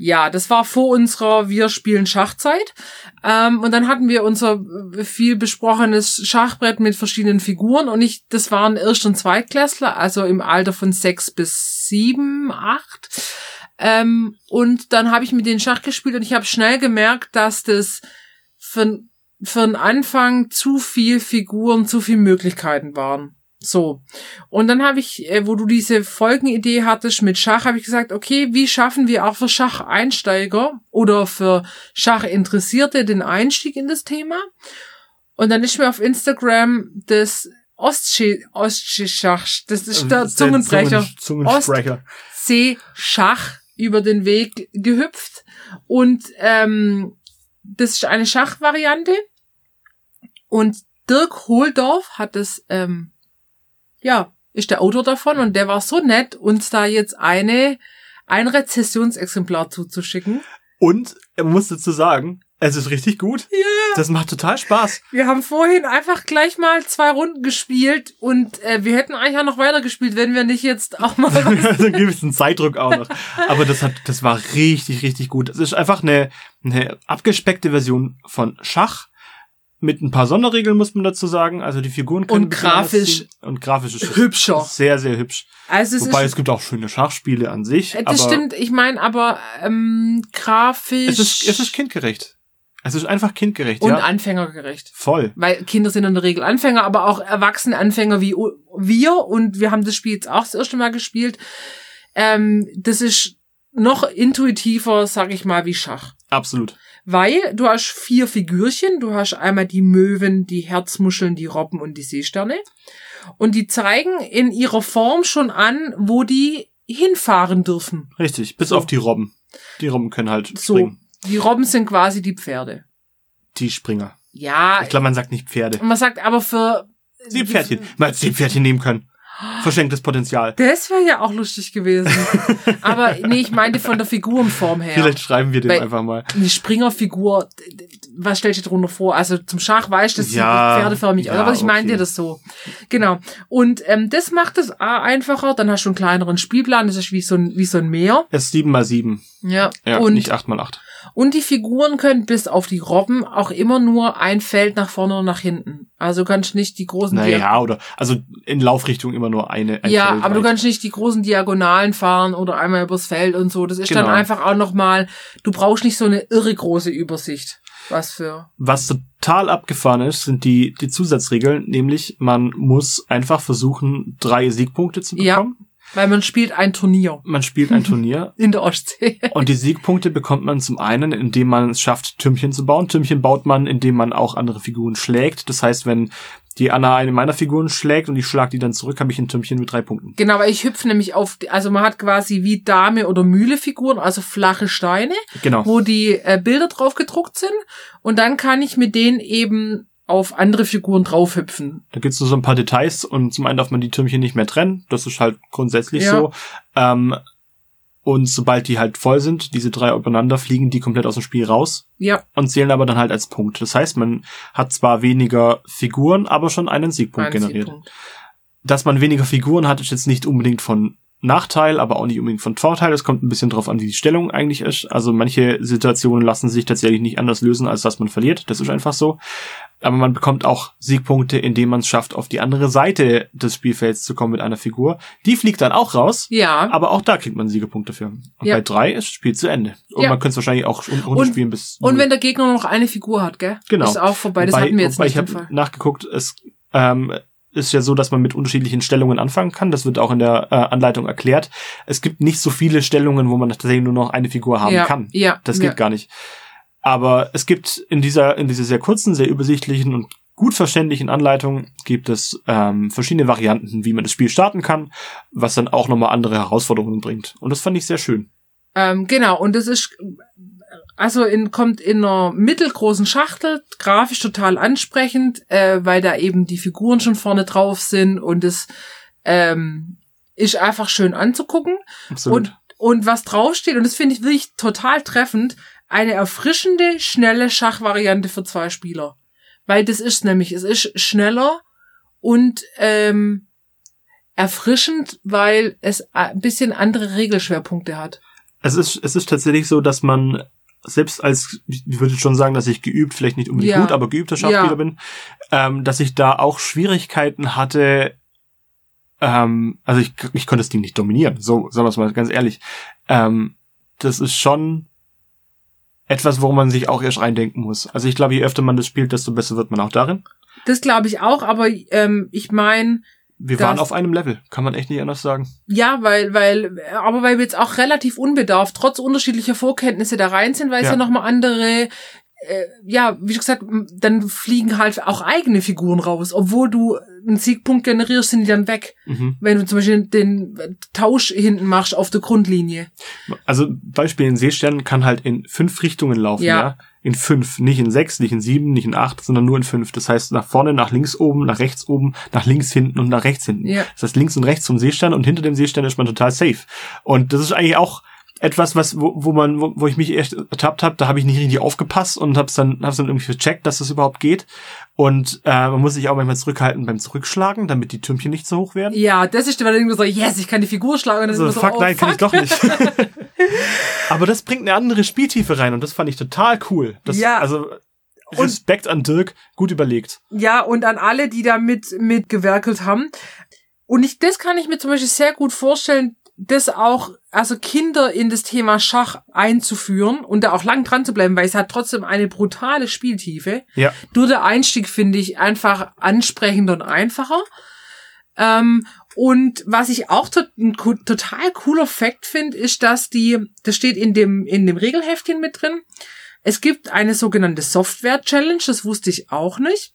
Ja, das war vor unserer Wir spielen Schachzeit. Ähm, und dann hatten wir unser äh, viel besprochenes Schachbrett mit verschiedenen Figuren und ich, das waren Erst- und Zweitklässler, also im Alter von sechs bis sieben, acht. Ähm, und dann habe ich mit denen Schach gespielt und ich habe schnell gemerkt, dass das für, für den Anfang zu viel Figuren, zu viel Möglichkeiten waren. So. Und dann habe ich, äh, wo du diese Folgenidee hattest mit Schach, habe ich gesagt, okay, wie schaffen wir auch für Schacheinsteiger oder für Schachinteressierte den Einstieg in das Thema? Und dann ist mir auf Instagram das Ostsee, Ostseeschach, das ist der Zungenbrecher. Zungen, Zungensprecher. C Schach über den Weg gehüpft und ähm, das ist eine Schachvariante und Dirk Hohldorf hat es ähm, ja ist der Autor davon und der war so nett uns da jetzt eine ein Rezessionsexemplar zuzuschicken. Und er muss dazu sagen, es ist richtig gut. Ja. Das macht total Spaß. Wir haben vorhin einfach gleich mal zwei Runden gespielt und äh, wir hätten eigentlich auch noch weiter gespielt, wenn wir nicht jetzt auch mal [LAUGHS] was so einen gewissen Zeitdruck auch noch. Aber das hat, das war richtig, richtig gut. Es ist einfach eine, eine abgespeckte Version von Schach. Mit ein paar Sonderregeln muss man dazu sagen. Also die Figuren können Und grafisch und grafisch ist hübscher. sehr, sehr hübsch. Also es Wobei ist es gibt auch schöne Schachspiele an sich. Äh, Das stimmt, ich meine aber ähm, grafisch Es ist, es ist kindgerecht. Es ist einfach kindgerecht, und ja. anfängergerecht. Voll. Weil Kinder sind in der Regel Anfänger, aber auch erwachsene Anfänger wie wir. Und wir haben das Spiel jetzt auch das erste Mal gespielt. Ähm, das ist noch intuitiver, sag ich mal, wie Schach. Absolut. Weil du hast vier Figürchen. Du hast einmal die Möwen, die Herzmuscheln, die Robben und die Seesterne. Und die zeigen in ihrer Form schon an, wo die hinfahren dürfen. Richtig. Bis So. auf die Robben. Die Robben können halt So. springen. Die Robben sind quasi die Pferde. Die Springer. Ja, Ich glaube, man sagt nicht Pferde. man sagt aber für Seepferdchen. Man hätte Seepferdchen nehmen können. Verschenktes Potenzial. Das wäre ja auch lustig gewesen. [LAUGHS] aber nee, ich meinte von der Figurenform her. Vielleicht schreiben wir den Weil- einfach mal. Eine Springerfigur, was stellst du dir drunter vor? Also zum Schach weißt du, das Ja, sieht pferdeförmig ja, aber ich meine okay. dir das so. Genau. Und ähm, das macht es A einfacher, dann hast du einen kleineren Spielplan, das ist wie so ein, wie so ein Meer. Es ist 7 mal 7. Ja. Ja, und, nicht 8 mal 8. und die Figuren können bis auf die Robben auch immer nur ein Feld nach vorne oder nach hinten. Also du kannst nicht die großen Naja, oder, also in Laufrichtung immer nur eine. ein Ja, Feld aber du weit. kannst nicht die großen Diagonalen fahren oder einmal übers Feld und so. Das ist dann Genau. einfach auch nochmal, du brauchst nicht so eine irre große Übersicht. Was für. Was total abgefahren ist, sind die, die Zusatzregeln, nämlich man muss einfach versuchen, drei Siegpunkte zu Ja. Weil man spielt ein Turnier Man spielt ein [LAUGHS] Turnier in der Ostsee. und die Siegpunkte bekommt man zum einen, indem man es schafft, Türmchen zu bauen. Türmchen baut man, indem man auch andere Figuren schlägt. Das heißt, wenn die Anna eine meiner Figuren schlägt und ich schlag die dann zurück, habe ich ein Türmchen mit drei Punkten. Genau, weil ich hüpfe nämlich auf, die- also man hat quasi wie Dame oder Mühle Figuren, also flache Steine, Genau. wo die äh, Bilder drauf gedruckt sind. Und dann kann ich mit denen eben auf andere Figuren draufhüpfen. Da gibt's nur so ein paar Details und zum einen darf man die Türmchen nicht mehr trennen. Das ist halt grundsätzlich Ja. so. Ähm, und sobald die halt voll sind, diese drei aufeinander, fliegen die komplett aus dem Spiel raus Ja, und zählen aber dann halt als Punkt. Das heißt, man hat zwar weniger Figuren, aber schon einen Siegpunkt ein generiert. Siegpunkt. Dass man weniger Figuren hat, ist jetzt nicht unbedingt von Nachteil, aber auch nicht unbedingt von Vorteil. Es kommt ein bisschen drauf an, wie die Stellung eigentlich ist. Also manche Situationen lassen sich tatsächlich nicht anders lösen, als dass man verliert. Das ist einfach so. Aber man bekommt auch Siegpunkte, indem man es schafft, auf die andere Seite des Spielfelds zu kommen mit einer Figur. Die fliegt dann auch raus. Ja, Aber auch da kriegt man Siegepunkte für. Und Ja. bei drei ist das Spiel zu Ende. Und Ja. man könnte es wahrscheinlich auch un- Und- runterspielen bis. und wenn der Gegner noch eine Figur hat, gell? Genau. Ist auch vorbei. Das Wobei- hatten wir jetzt nicht ich habe nachgeguckt, es ähm, ist ja so, dass man mit unterschiedlichen Stellungen anfangen kann. Das wird auch in der äh, Anleitung erklärt. Es gibt nicht so viele Stellungen, wo man tatsächlich nur noch eine Figur haben ja, kann. Ja, Das ja. geht gar nicht. Aber es gibt in dieser, in dieser sehr kurzen, sehr übersichtlichen und gut verständlichen Anleitung gibt es ähm, verschiedene Varianten, wie man das Spiel starten kann, was dann auch nochmal andere Herausforderungen bringt. Und das fand ich sehr schön. Ähm, genau, und das ist, also in, kommt in einer mittelgroßen Schachtel, grafisch total ansprechend, äh, weil da eben die Figuren schon vorne drauf sind und es ähm, ist einfach schön anzugucken. Absolut. Und, und was draufsteht, und das finde ich wirklich total treffend, eine erfrischende, schnelle Schachvariante für zwei Spieler. Weil das ist nämlich, es ist schneller und ähm, erfrischend, weil es ein bisschen andere Regelschwerpunkte hat. Es ist, es ist tatsächlich so, dass man selbst als, ich würde schon sagen, dass ich geübt, vielleicht nicht unbedingt Ja. gut, aber geübter Schachspieler Ja. bin, ähm, dass ich da auch Schwierigkeiten hatte, ähm, also ich, ich konnte das Ding nicht dominieren, so sagen wir es mal ganz ehrlich. Ähm, das ist schon etwas, worum man sich auch erst reindenken muss. Also ich glaube, je öfter man das spielt, desto besser wird man auch darin. Das glaube ich auch, aber ähm, ich meine, Wir waren auf einem Level, kann man echt nicht anders sagen. ja, weil, weil, aber weil wir jetzt auch relativ unbedarft, trotz unterschiedlicher Vorkenntnisse da rein sind, weil es Ja. ja nochmal andere, äh, ja, wie gesagt, dann fliegen halt auch eigene Figuren raus. Obwohl du einen Siegpunkt generierst, sind die dann weg. Mhm. Wenn du zum Beispiel den Tausch hinten machst auf der Grundlinie. Also Beispiel in Seestern kann halt in fünf Richtungen laufen, ja. Ja. In fünf, nicht in sechs, nicht in sieben, nicht in acht, sondern nur in fünf. Das heißt nach vorne, nach links oben, nach rechts oben, nach links hinten und nach rechts hinten. Ja. Das heißt links und rechts zum Seestern und hinter dem Seestern ist man total safe. Und das ist eigentlich auch etwas, was wo, wo man wo, wo ich mich echt ertappt habe, da habe ich nicht richtig aufgepasst und hab's dann hab's dann irgendwie gecheckt, dass das überhaupt geht und äh, man muss sich auch manchmal zurückhalten beim Zurückschlagen, damit die Türmchen nicht so hoch werden. Ja, das ist wenn du so yes, ich kann die Figur schlagen und dann So, ist man fuck, so, oh, nein, kann ich fuck. doch nicht. [LAUGHS] Aber das bringt eine andere Spieltiefe rein und das fand ich total cool. Das, Ja. Also Respekt an Dirk, gut überlegt. Ja, und an alle, die da mit, mitgewerkelt haben. Und ich, das kann ich mir zum Beispiel sehr gut vorstellen, das auch, also Kinder in das Thema Schach einzuführen und da auch lang dran zu bleiben, weil es hat trotzdem eine brutale Spieltiefe. Ja. Nur der Einstieg finde ich einfach ansprechender und einfacher. Ähm, und was ich auch to total cooler Fakt finde, ist, dass die, das steht in dem, in dem Regelheftchen mit drin, es gibt eine sogenannte Software-Challenge, das wusste ich auch nicht.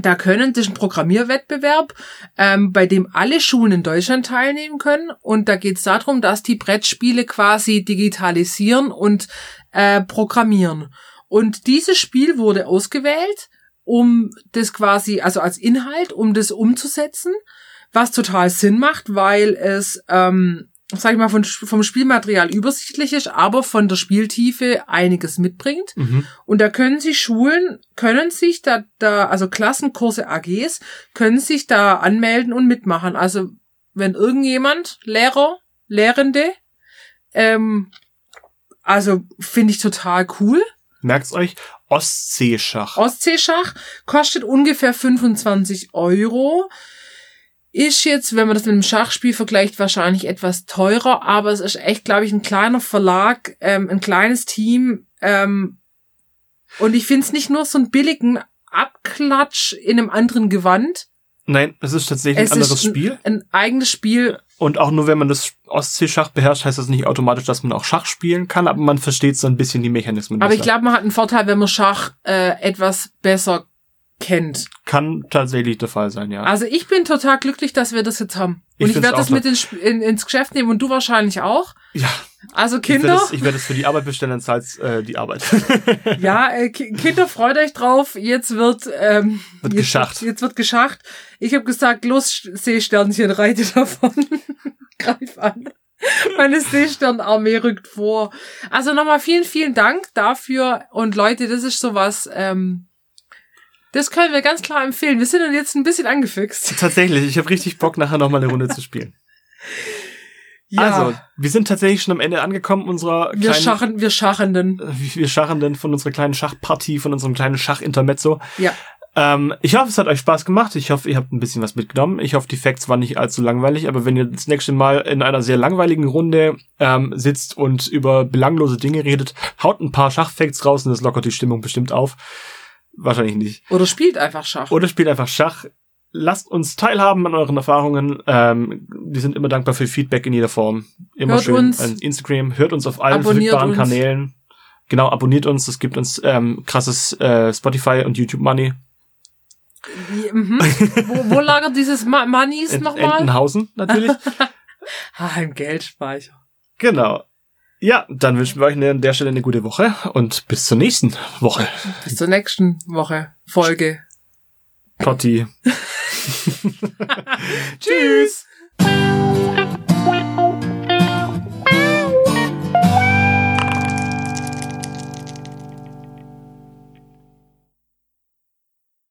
Da können, das ist ein Programmierwettbewerb, ähm, bei dem alle Schulen in Deutschland teilnehmen können. Und da geht es darum, dass die Brettspiele quasi digitalisieren und äh, programmieren. Und dieses Spiel wurde ausgewählt, um das quasi, also als Inhalt, um das umzusetzen, was total Sinn macht, weil es, ähm, sag ich mal, von, vom Spielmaterial übersichtlich ist, aber von der Spieltiefe einiges mitbringt. Mhm. Und da können sich Schulen, können sich da, da, also Klassenkurse AGs, können sich da anmelden und mitmachen. Also wenn irgendjemand, Lehrer, Lehrende, ähm, also finde ich total cool. Merkt's euch, Ostseeschach. Ostseeschach kostet ungefähr 25 Euro. Ist jetzt, wenn man das mit einem Schachspiel vergleicht, wahrscheinlich etwas teurer, aber es ist echt, glaube ich, ein kleiner Verlag, ähm, ein kleines Team. Ähm, und ich finde es nicht nur so einen billigen Abklatsch in einem anderen Gewand. Nein, es ist tatsächlich Es ein anderes ein, Spiel. ein eigenes Spiel. Und auch nur wenn man das Ostseeschach beherrscht, heißt das nicht automatisch, dass man auch Schach spielen kann, aber man versteht so ein bisschen die Mechanismen. Aber ich glaube, man hat einen Vorteil, wenn man Schach äh, etwas besser kennt. Kann tatsächlich der Fall sein, ja. Also ich bin total glücklich, dass wir das jetzt haben. Ich Und ich, find's werde das mit ins, in, ins Geschäft nehmen und du wahrscheinlich auch. ja, Also ich Kinder, ich werde es für die Arbeit bestellen, dann zahlt äh, die Arbeit. [LAUGHS] ja, äh, Ki- Kinder, freut euch drauf. Jetzt wird, ähm, Wird jetzt, geschacht. Jetzt wird geschacht. Ich habe gesagt, los Seesternchen, reite davon. [LAUGHS] Greif an. Meine Seesternarmee rückt vor. Also nochmal vielen, vielen Dank dafür. Und Leute, das ist sowas, ähm, das können wir ganz klar empfehlen. Wir sind dann jetzt ein bisschen angefixt. tatsächlich, ich habe richtig Bock, nachher nochmal eine Runde zu spielen. [LAUGHS] Ja, Also, wir sind tatsächlich schon am Ende angekommen unserer wir kleinen, schachen, wir schachenden. äh, wir Schachenden von unserer kleinen Schachpartie, von unserem kleinen Schachintermezzo. Ja. Ähm, ich hoffe, es hat euch Spaß gemacht. Ich hoffe, ihr habt ein bisschen was mitgenommen. Ich hoffe, die Facts waren nicht allzu langweilig. Aber wenn ihr das nächste Mal in einer sehr langweiligen Runde ähm, sitzt und über belanglose Dinge redet, haut ein paar Schachfacts raus und das lockert die Stimmung bestimmt auf. Wahrscheinlich nicht. Oder spielt einfach Schach. Oder spielt einfach Schach. Lasst uns teilhaben an euren Erfahrungen. Ähm, wir sind immer dankbar für Feedback in jeder Form. Immer Hört schön uns. an Instagram. Hört uns auf allen Abonniert verfügbaren uns. Kanälen. Genau, abonniert uns. Das gibt uns ähm, krasses äh, Spotify und YouTube Money. Mhm. wo, wo lagert dieses Ma Moneys In nochmal? Entenhausen natürlich. [LAUGHS] Ah, im Geldspeicher. genau. Ja, dann wünschen wir euch an der Stelle eine gute Woche und bis zur nächsten Woche. Bis zur nächsten Woche. Folge. Potti. [LAUGHS] [LAUGHS] [LAUGHS] Tschüss.